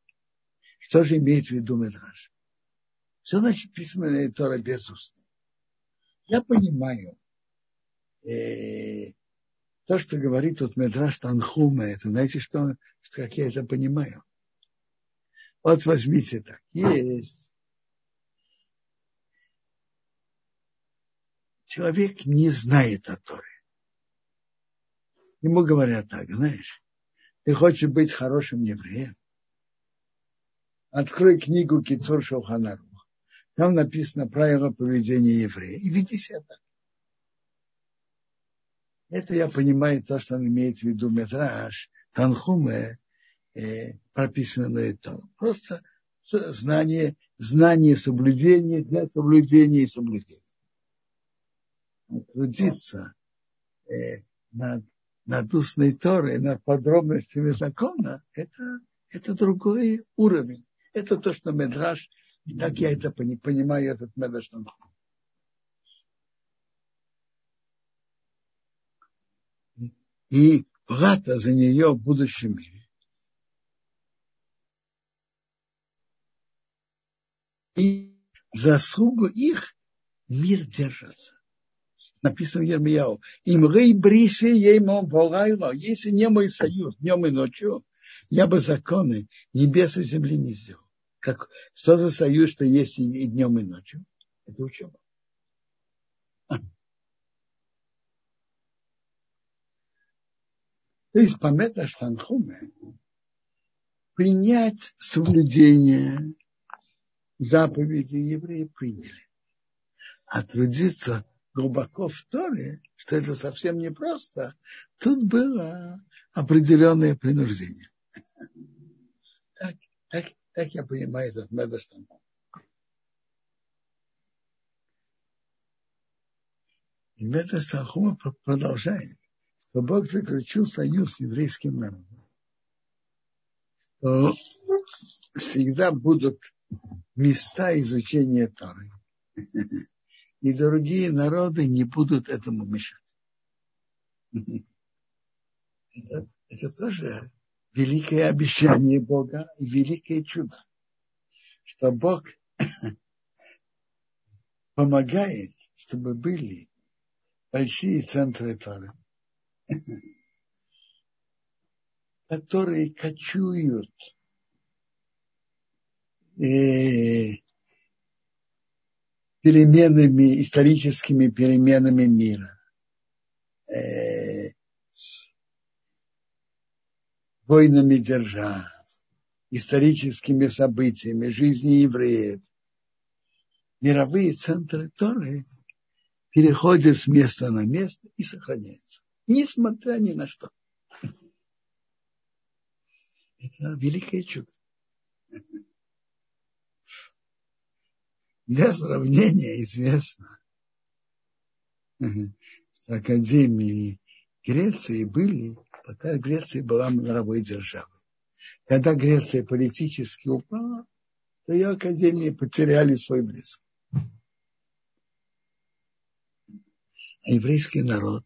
Что же имеет в виду Медраж? Что значит письменная Тора без устной? Я понимаю, э, то, что говорит тут Медраш Танхума, это знаете, что, как я это понимаю? Вот возьмите так. Есть. Человек не знает о Торе. Ему говорят так, знаешь, ты хочешь быть хорошим евреем? Открой книгу Кицур Шоханару. Там написано правила поведения еврея. И веди себя так. Это я понимаю то, что он имеет в виду Медраж, Танхуме, э, прописанное там. Просто знание, знание соблюдения для соблюдения и соблюдения. Трудиться э, над, над устной Торой, над подробностями закона, это, это другой уровень. Это то, что Медраж, так я это понимаю, этот Медраж Танхуме. и плата за нее в будущем мире. И заслугу их мир держится. Написано в Ермияу, им рей бриси еймон волайло, если не мой союз днем и ночью, я бы законы небес и земли не сделал. Как, что за союз, что есть и днем, и ночью? Это учеба. То есть по меташтанхуме принять соблюдение заповеди евреи приняли. А трудиться глубоко в Торе, что это совсем непросто, тут было определенное принуждение. Так, так, так я понимаю этот Медаштан. И Медаштанхума продолжает что Бог заключил союз с еврейским народом, то всегда будут места изучения Торы. И другие народы не будут этому мешать. Это, тоже великое обещание Бога и великое чудо, что Бог помогает, чтобы были большие центры Торы которые кочуют э, переменами, историческими переменами мира, э, войнами держав, историческими событиями, жизни евреев. Мировые центры Торы переходят с места на место и сохраняются несмотря ни на что. Это великое чудо. Для сравнения известно, что Академии Греции были, пока Греция была мировой державой. Когда Греция политически упала, то ее академии потеряли свой блеск. А еврейский народ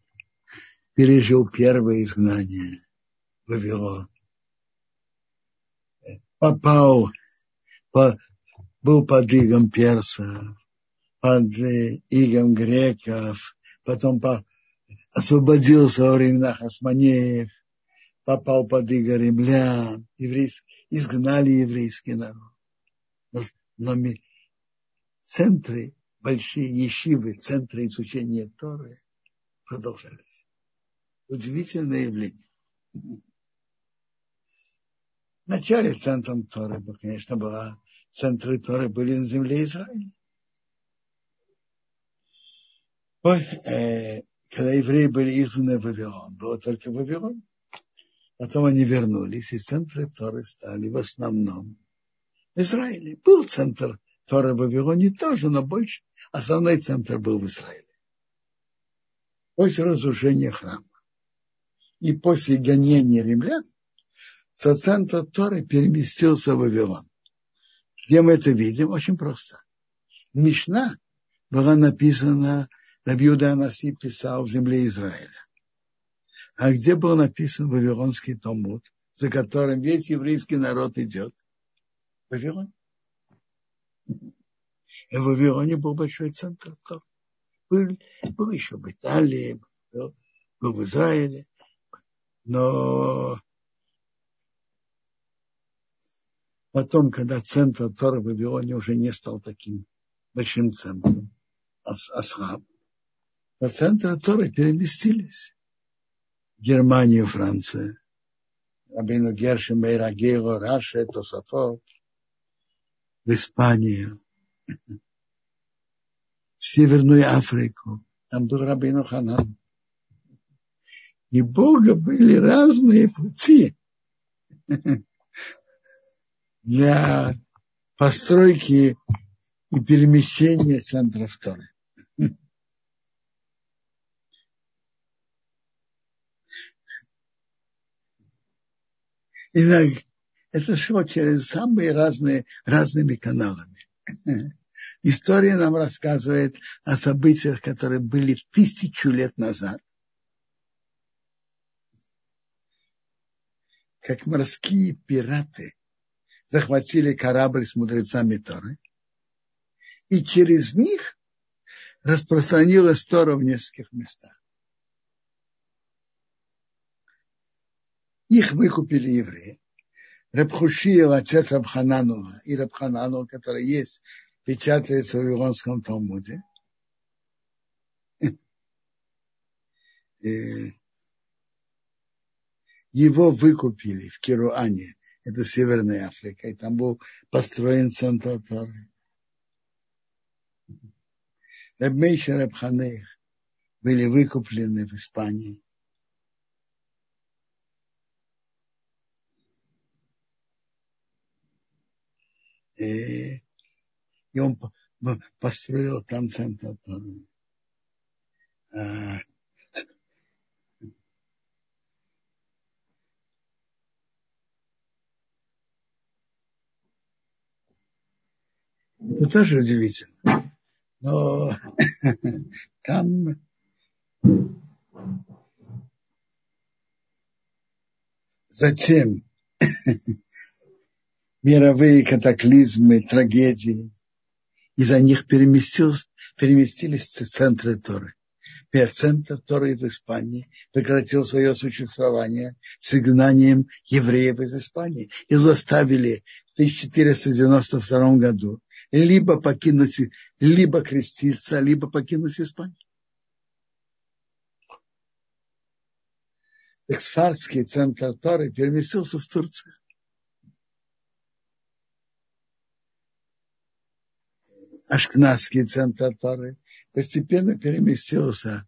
пережил первое изгнание Вавилон. Попал, по, был под игом персов, под игом греков, потом по, освободился во временах османеев, попал под иго римлян, еврейск, изгнали еврейский народ. Но, но мы, центры, большие ешивы, центры изучения Торы продолжались удивительное явление. В начале центром Торы, конечно, была, центры Торы были на земле Израиля. Ой, э, когда евреи были изгнаны в Вавилон, было только Вавилон. Потом они вернулись, и центры Торы стали в основном в Израиле. Был центр Торы в Вавилоне тоже, но больше. Основной центр был в Израиле. После разрушения храма и после гонения римлян центр Торы переместился в Вавилон. Где мы это видим? Очень просто. Мишна была написана, Рабиуда Анаси писал в земле Израиля. А где был написан Вавилонский Талмуд, за которым весь еврейский народ идет? Вавилон. И в Вавилоне был большой центр. Был, был еще в Италии, был, был в Израиле но потом, когда центр Тора в Вавилоне уже не стал таким большим центром, Асхаб, то центры Торы переместились. Германию, Франция, Рабину Гершем, Мейрагейло, Раша, Тософот, в Испанию, в Северную Африку. Там был Рабину Ханан. И Бога были разные пути для постройки и перемещения центров Торы. И это шло через самые разные, разными каналами. История нам рассказывает о событиях, которые были тысячу лет назад. как морские пираты захватили корабль с мудрецами Торы, и через них распространилась Тора в нескольких местах. Их выкупили евреи. Рабхушиев, отец Рабхананова, и Рабхананова, который есть, печатается в Вавилонском Талмуде. Его выкупили в Керуане, это Северная Африка, и там был построен центр Торы. Рабмейша Рабханех были выкуплены в Испании. И, и он построил там центр Торы. Это тоже удивительно. Но там затем мировые катаклизмы, трагедии, из-за них переместились, центры Торы. Центр Торы в Испании прекратил свое существование с изгнанием евреев из Испании и заставили в 1492 году либо покинуть, либо креститься, либо покинуть Испанию. Эксфардский центр Торы переместился в Турцию. Ашкназский центр Торы постепенно переместился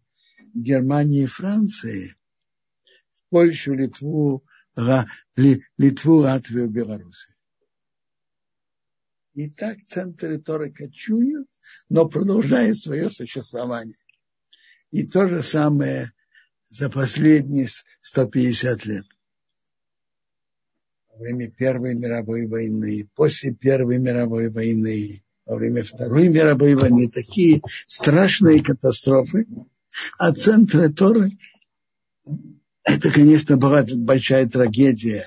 в Германии и Франции, в Польшу, Литву, Литву, Латвию, Белоруссию. И так центры Торы кочуют, но продолжают свое существование. И то же самое за последние 150 лет. Во время Первой мировой войны, после Первой мировой войны, во время Второй мировой войны такие страшные катастрофы. А центры Торы, это, конечно, была большая трагедия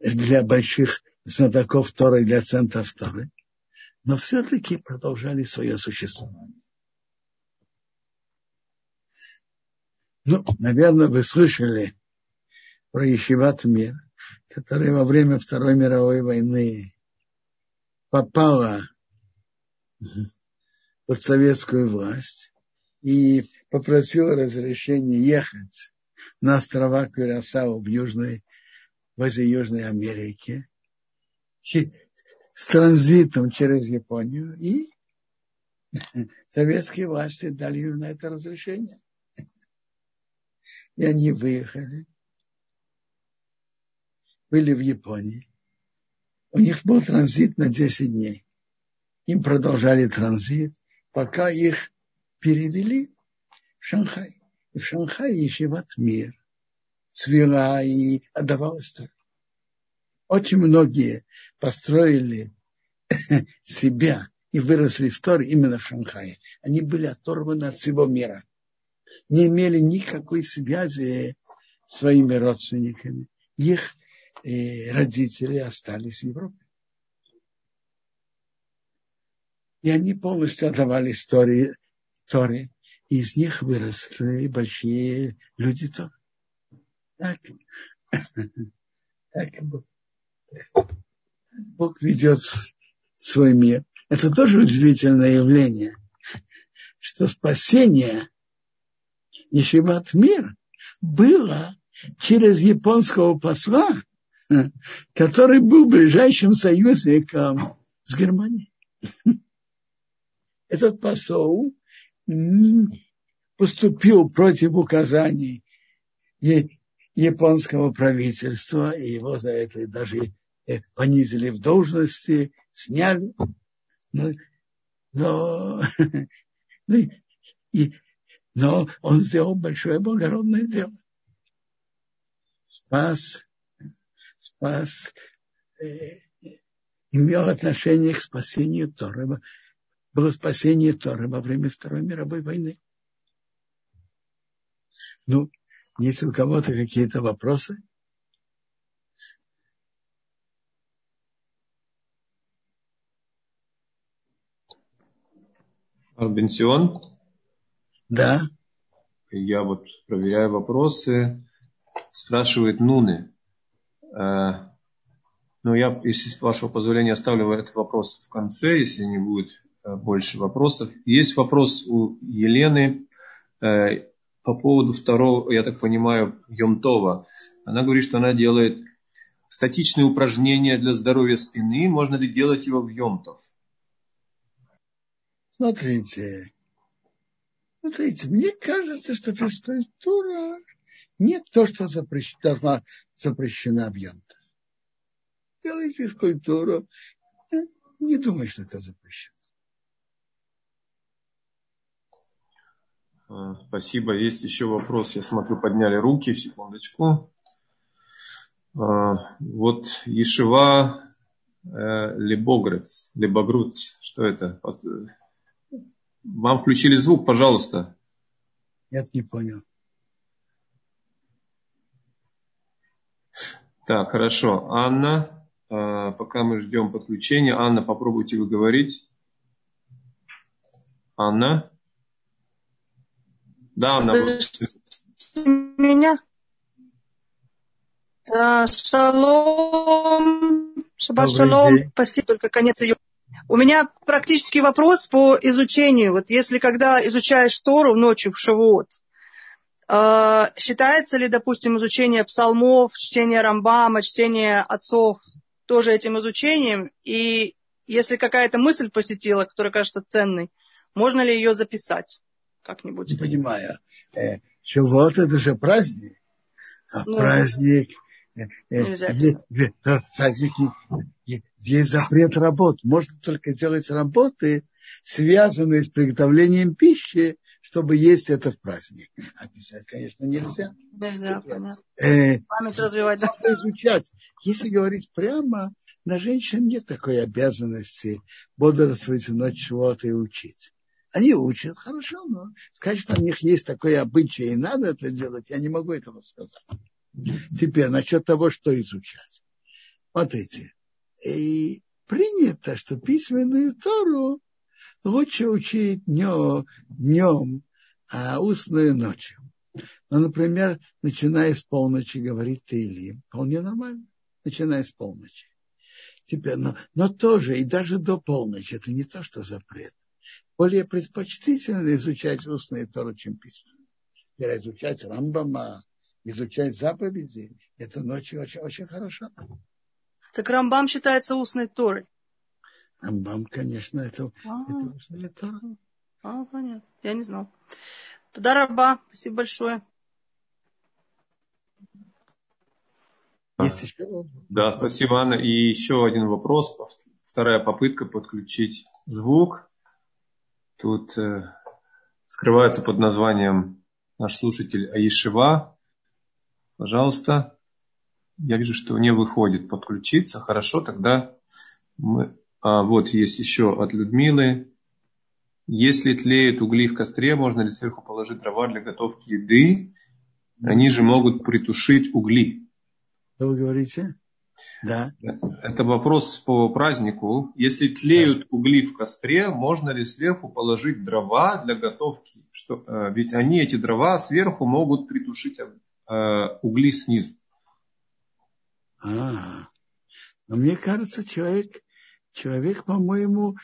для больших знатоков Торы для центров Торы, но все-таки продолжали свое существование. Ну, наверное, вы слышали про Ешиват Мир, который во время Второй мировой войны попала под советскую власть и попросила разрешения ехать на острова Кюрасау в Южной, возле Южной Америки с транзитом через Японию, и советские власти дали им на это разрешение. И они выехали, были в Японии. У них был транзит на 10 дней. Им продолжали транзит, пока их перевели в Шанхай. И в Шанхае Ешиват мир цвела и отдавалась только очень многие построили себя и выросли в Торе именно в Шанхае. Они были оторваны от всего мира. Не имели никакой связи с своими родственниками. Их э, родители остались в Европе. И они полностью отдавали истории Торе. И из них выросли большие люди Торы. Так, так Бог ведет свой мир. Это тоже удивительное явление, что спасение Ешиват мир было через японского посла, который был ближайшим союзником с Германией. Этот посол поступил против указаний японского правительства, и его за это даже Э, понизили в должности, сняли. Но, но, ну, и, но он сделал большое благородное дело. Спас, спас, э, имел отношение к спасению Торы. Было спасение Торы во время Второй мировой войны. Ну, есть у кого-то какие-то вопросы? Бенсион. Да. Я вот проверяю вопросы. Спрашивает Нуны. Э, ну, я, если с вашего позволения, оставлю этот вопрос в конце, если не будет больше вопросов. Есть вопрос у Елены э, по поводу второго, я так понимаю, Йомтова. Она говорит, что она делает статичные упражнения для здоровья спины. Можно ли делать его в Йомтов? Смотрите, смотрите, мне кажется, что физкультура не то, что запрещена, запрещена в Йомтов. Делай физкультуру. Не думаю, что это запрещено. Спасибо. Есть еще вопрос. Я смотрю, подняли руки. Секундочку. А, вот Ешева э, Лебогрец, Лебогруц. Что это? Вам включили звук, пожалуйста. Нет, не понял. Так, хорошо. Анна, а, пока мы ждем подключения. Анна, попробуйте вы говорить. Анна. Да, она Меня? Да, шалом. Шаббат шалом. Спасибо, только конец ее. У меня практический вопрос по изучению. Вот если когда изучаешь Тору ночью в Шавуот, э, считается ли, допустим, изучение псалмов, чтение Рамбама, чтение отцов тоже этим изучением? И если какая-то мысль посетила, которая кажется ценной, можно ли ее записать? Как-нибудь. Не понимаю. Э, Шавуот это же праздник. А ну, праздник... Э, э, праздник есть запрет работ. Можно только делать работы, связанные с приготовлением пищи, чтобы есть это в праздник. А писать, конечно, нельзя. Нельзя, понятно. Э, Память развивать. Да. Изучать. Если говорить прямо, на женщин нет такой обязанности бодрствовать ночь чего-то и учить. Они учат, хорошо, но сказать, что у них есть такое обычай и надо это делать, я не могу этого сказать. Теперь насчет того, что изучать. Смотрите, и принято, что письменную Тору лучше учить днем, а устную ночью. Ну, например, начиная с полночи говорить Таилим, вполне нормально, начиная с полночи. Теперь, но, но тоже и даже до полночи, это не то, что запрет более предпочтительно изучать устные Тору, чем письменные. Теперь изучать Рамбама, изучать заповеди, это ночью очень, очень хорошо. Так Рамбам считается устной Торой? Рамбам, конечно, это, а, это устная Тора. А, понятно. Я не знал. Тогда Раба, спасибо большое. Есть еще Да, спасибо, Анна. И еще один вопрос. Вторая попытка подключить звук. Тут э, скрывается под названием наш слушатель Аишева. Пожалуйста. Я вижу, что не выходит подключиться. Хорошо, тогда мы... А, вот есть еще от Людмилы. Если тлеют угли в костре, можно ли сверху положить дрова для готовки еды? Они же могут притушить угли. Что вы говорите? Да. Это вопрос по празднику. Если тлеют угли в костре, можно ли сверху положить дрова для готовки? Что, э, ведь они, эти дрова, сверху могут притушить э, угли снизу. А, но мне кажется, человек, человек, по-моему,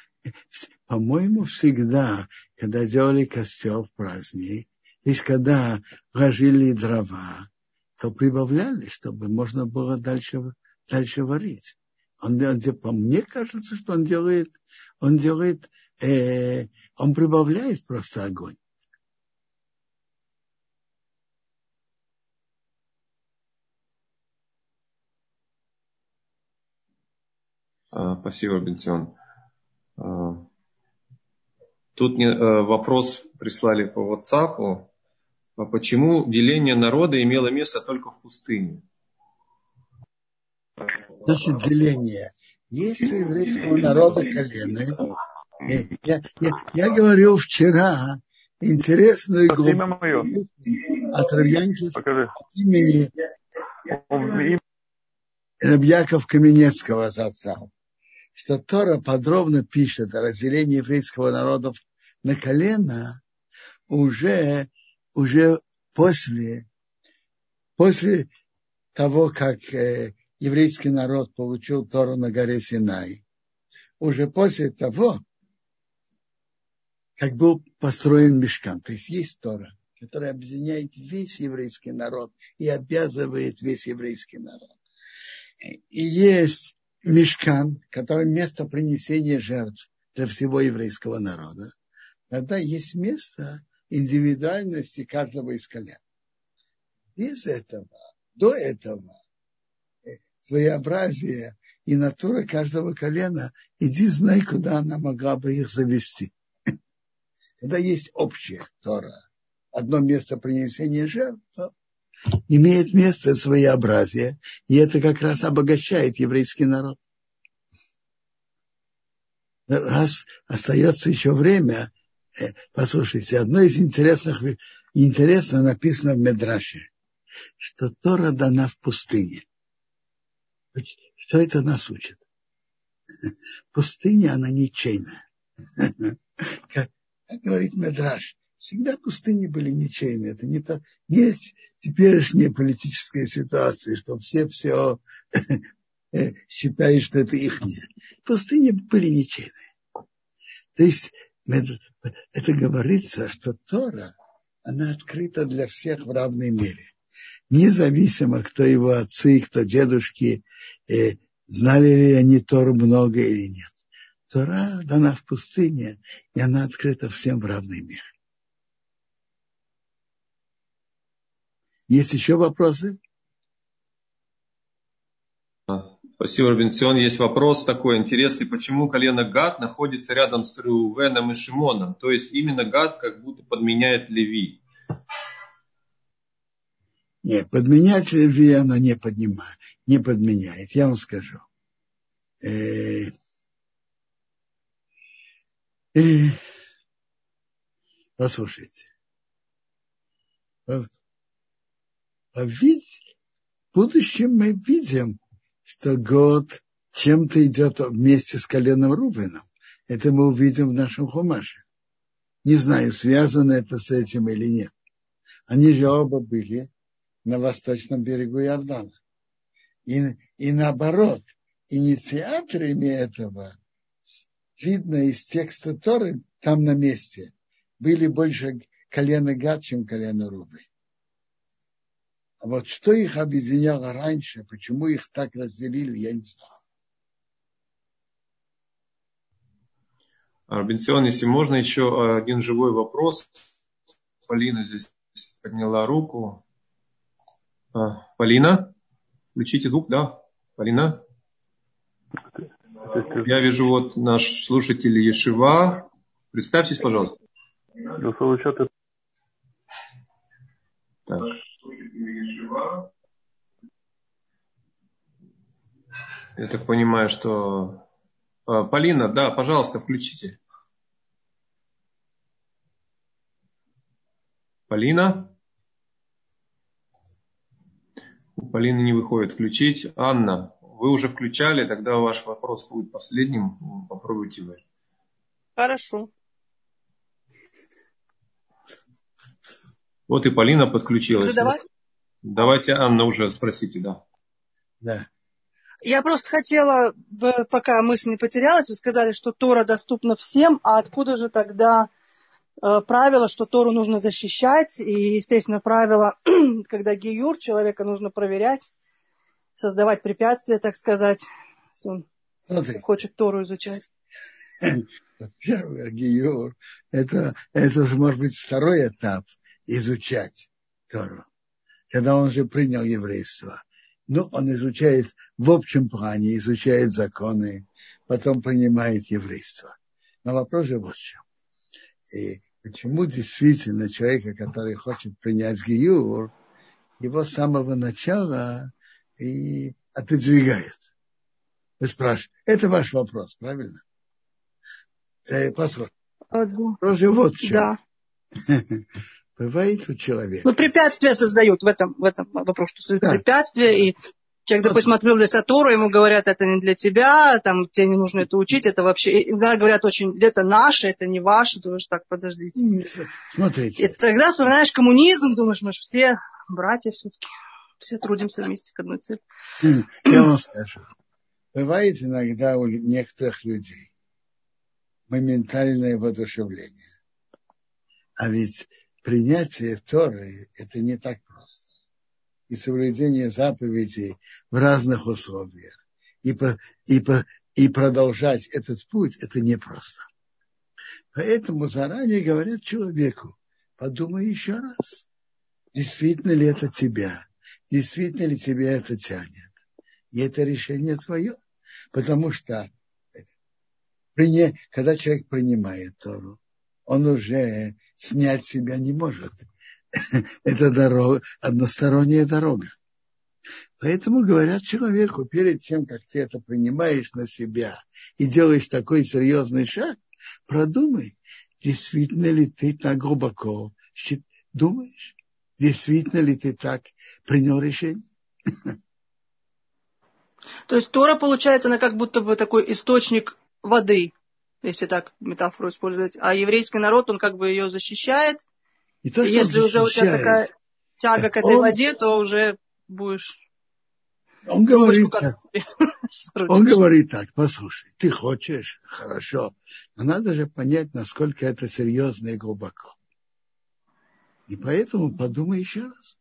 по-моему, всегда, когда делали костер в праздник, и когда ложили дрова, то прибавляли, чтобы можно было дальше дальше варить. Он, он, по мне кажется, что он делает, он делает, э, он прибавляет просто огонь. А, спасибо, Бенцион. А, тут мне э, вопрос прислали по WhatsApp. А почему деление народа имело место только в пустыне? Значит деление. Есть у еврейского народа колены. Я, я, я говорил вчера интересную глубину от Равьянки имени Рабьяков Каменецкого отца, что Тора подробно пишет о разделении еврейского народа на колено уже, уже после, после того, как э, еврейский народ получил Тору на горе Синай, уже после того, как был построен мешкан, то есть есть Тора, которая объединяет весь еврейский народ и обязывает весь еврейский народ. И есть мешкан, который место принесения жертв для всего еврейского народа. Тогда есть место индивидуальности каждого из колен. Без этого, до этого, своеобразие и натура каждого колена, иди знай, куда она могла бы их завести. Когда есть общая Тора, одно место принесения жертв, то имеет место своеобразие, и это как раз обогащает еврейский народ. Раз остается еще время, э, послушайте, одно из интересных, интересно написано в Медраше, что Тора дана в пустыне. Что это нас учит? Пустыня, она ничейная. Как, как говорит Медраш, всегда пустыни были ничейные. Это не то, есть теперешняя политическая ситуация, что все все э, считают, что это их. Пустыни были ничейные. То есть это говорится, что Тора, она открыта для всех в равной мере. Независимо, кто его отцы, кто дедушки, э, знали ли они Тору много или нет. Тора дана в пустыне, и она открыта всем в равной мере. Есть еще вопросы? Спасибо, Робинсон. Есть вопрос такой интересный. Почему колено Гад находится рядом с Реувеном и Шимоном? То есть именно Гад как будто подменяет Леви. Нет, подменять Леви она не поднимает, не подменяет. Я вам скажу. Э, э, послушайте. А ведь в будущем мы видим, что год чем-то идет вместе с коленом Рубином. Это мы увидим в нашем хумаше. Не знаю, связано это с этим или нет. Они же оба были на восточном берегу Иордана. И, и наоборот, инициаторами этого, видно из текста Торы, там на месте, были больше колено Гад, чем колено Рубы. А вот что их объединяло раньше, почему их так разделили, я не знаю. Арбенсион, если можно, еще один живой вопрос. Полина здесь подняла руку. А, Полина, включите звук, да? Полина? Я вижу вот наш слушатель Ешива. Представьтесь, пожалуйста. Так. Я так понимаю, что... А, Полина, да, пожалуйста, включите. Полина? У Полины не выходит включить. Анна, вы уже включали, тогда ваш вопрос будет последним. Попробуйте вы. Хорошо. Вот и Полина подключилась. Задавать? Давайте, Анна, уже спросите, да. Да. Я просто хотела, пока мысль не потерялась, вы сказали, что Тора доступна всем, а откуда же тогда э, правило, что Тору нужно защищать, и, естественно, правило, когда гиюр, человека нужно проверять, создавать препятствия, так сказать, если он Смотри. хочет Тору изучать. Первый гиюр, это, это уже может быть второй этап изучать Тору, когда он уже принял еврейство. Ну, он изучает в общем плане, изучает законы, потом принимает еврейство. Но вопрос же вот в чем. И почему действительно человека, который хочет принять гиюр, его с самого начала и отодвигает. Вы спрашиваете, это ваш вопрос, правильно? Э, же вот чем. Да. Бывает у человека. Ну, препятствия создают в этом, в этом вопрос, что создают да. препятствия, и Человек, допустим, открыл для Сатуру, ему говорят, это не для тебя, там, тебе не нужно это учить, это вообще, иногда говорят очень, это наше, это не ваше, думаешь, так, подождите. Смотрите. И тогда вспоминаешь коммунизм, думаешь, мы же все братья все-таки, все трудимся вместе к одной цели. Я вам скажу. Бывает иногда у некоторых людей моментальное воодушевление. А ведь принятие Торы – это не так просто и соблюдение заповедей в разных условиях и, по, и, по, и продолжать этот путь, это непросто. Поэтому заранее говорят человеку, подумай еще раз, действительно ли это тебя, действительно ли тебя это тянет. И это решение твое. Потому что когда человек принимает Тору, он уже снять себя не может это дорога, односторонняя дорога. Поэтому говорят человеку, перед тем, как ты это принимаешь на себя и делаешь такой серьезный шаг, продумай, действительно ли ты так глубоко думаешь, действительно ли ты так принял решение. То есть Тора, получается, она как будто бы такой источник воды, если так метафору использовать, а еврейский народ, он как бы ее защищает, и то, что Если уже у тебя такая тяга к этой он, воде, то уже будешь... Он говорит, так, он говорит так, послушай, ты хочешь, хорошо, но надо же понять, насколько это серьезно и глубоко. И поэтому подумай еще раз.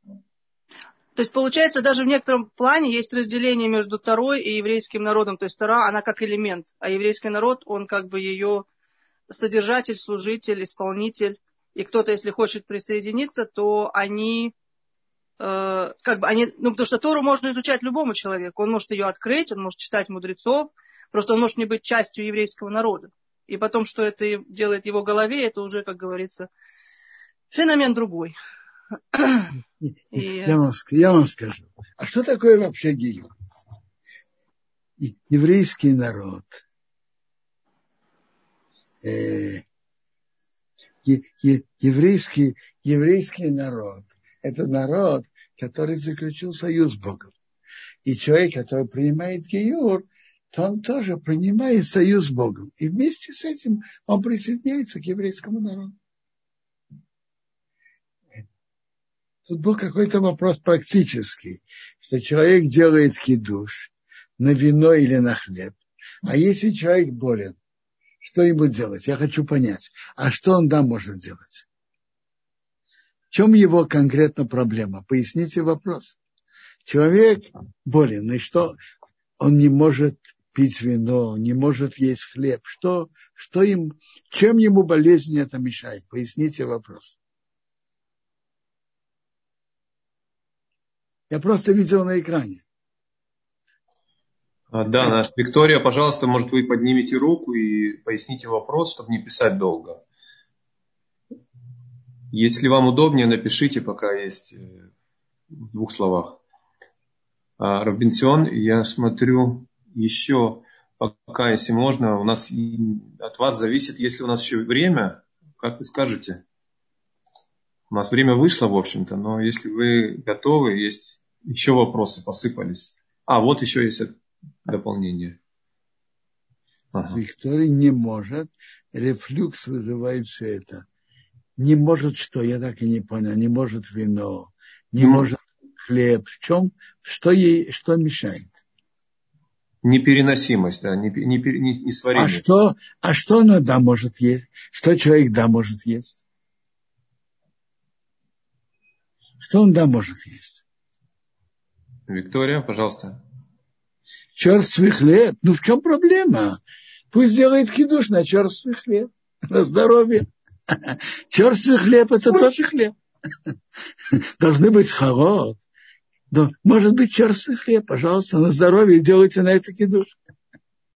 То есть, получается, даже в некотором плане есть разделение между Тарой и еврейским народом. То есть, Тара, она как элемент, а еврейский народ, он как бы ее содержатель, служитель, исполнитель и кто-то, если хочет присоединиться, то они э, как бы они, ну, потому что Тору можно изучать любому человеку. Он может ее открыть, он может читать мудрецов, просто он может не быть частью еврейского народа. И потом, что это делает его голове, это уже, как говорится, феномен другой. И... Я, вам, я вам скажу. А что такое вообще гилю? Еврейский народ э, еврейский, еврейский народ – это народ, который заключил союз с Богом. И человек, который принимает Геюр, то он тоже принимает союз с Богом. И вместе с этим он присоединяется к еврейскому народу. Тут был какой-то вопрос практический, что человек делает кидуш на вино или на хлеб. А если человек болен, что ему делать? Я хочу понять. А что он да может делать? В чем его конкретно проблема? Поясните вопрос. Человек болен, и что он не может пить вино, не может есть хлеб. Что, что им, чем ему болезнь это мешает? Поясните вопрос. Я просто видел на экране. А, да, Виктория, пожалуйста, может, вы поднимете руку и поясните вопрос, чтобы не писать долго. Если вам удобнее, напишите, пока есть э, в двух словах. А, я смотрю еще, пока, если можно, у нас от вас зависит, если у нас еще время, как вы скажете. У нас время вышло, в общем-то, но если вы готовы, есть еще вопросы посыпались. А, вот еще есть дополнение. Ага. Виктория не может, рефлюкс вызывает все это. Не может что, я так и не понял, не может вино, не mm. может хлеб. В чем, что ей, что мешает? Непереносимость, да, не, не, не, не сварение. А что, а что она да может есть? Что человек да может есть? Что он да может есть? Виктория, пожалуйста черствый хлеб. Ну в чем проблема? Пусть делает хидуш на черствый хлеб. На здоровье. Черствый хлеб это тоже хлеб. Должны быть схарот. Но может быть черствый хлеб, пожалуйста, на здоровье делайте на это кидуш.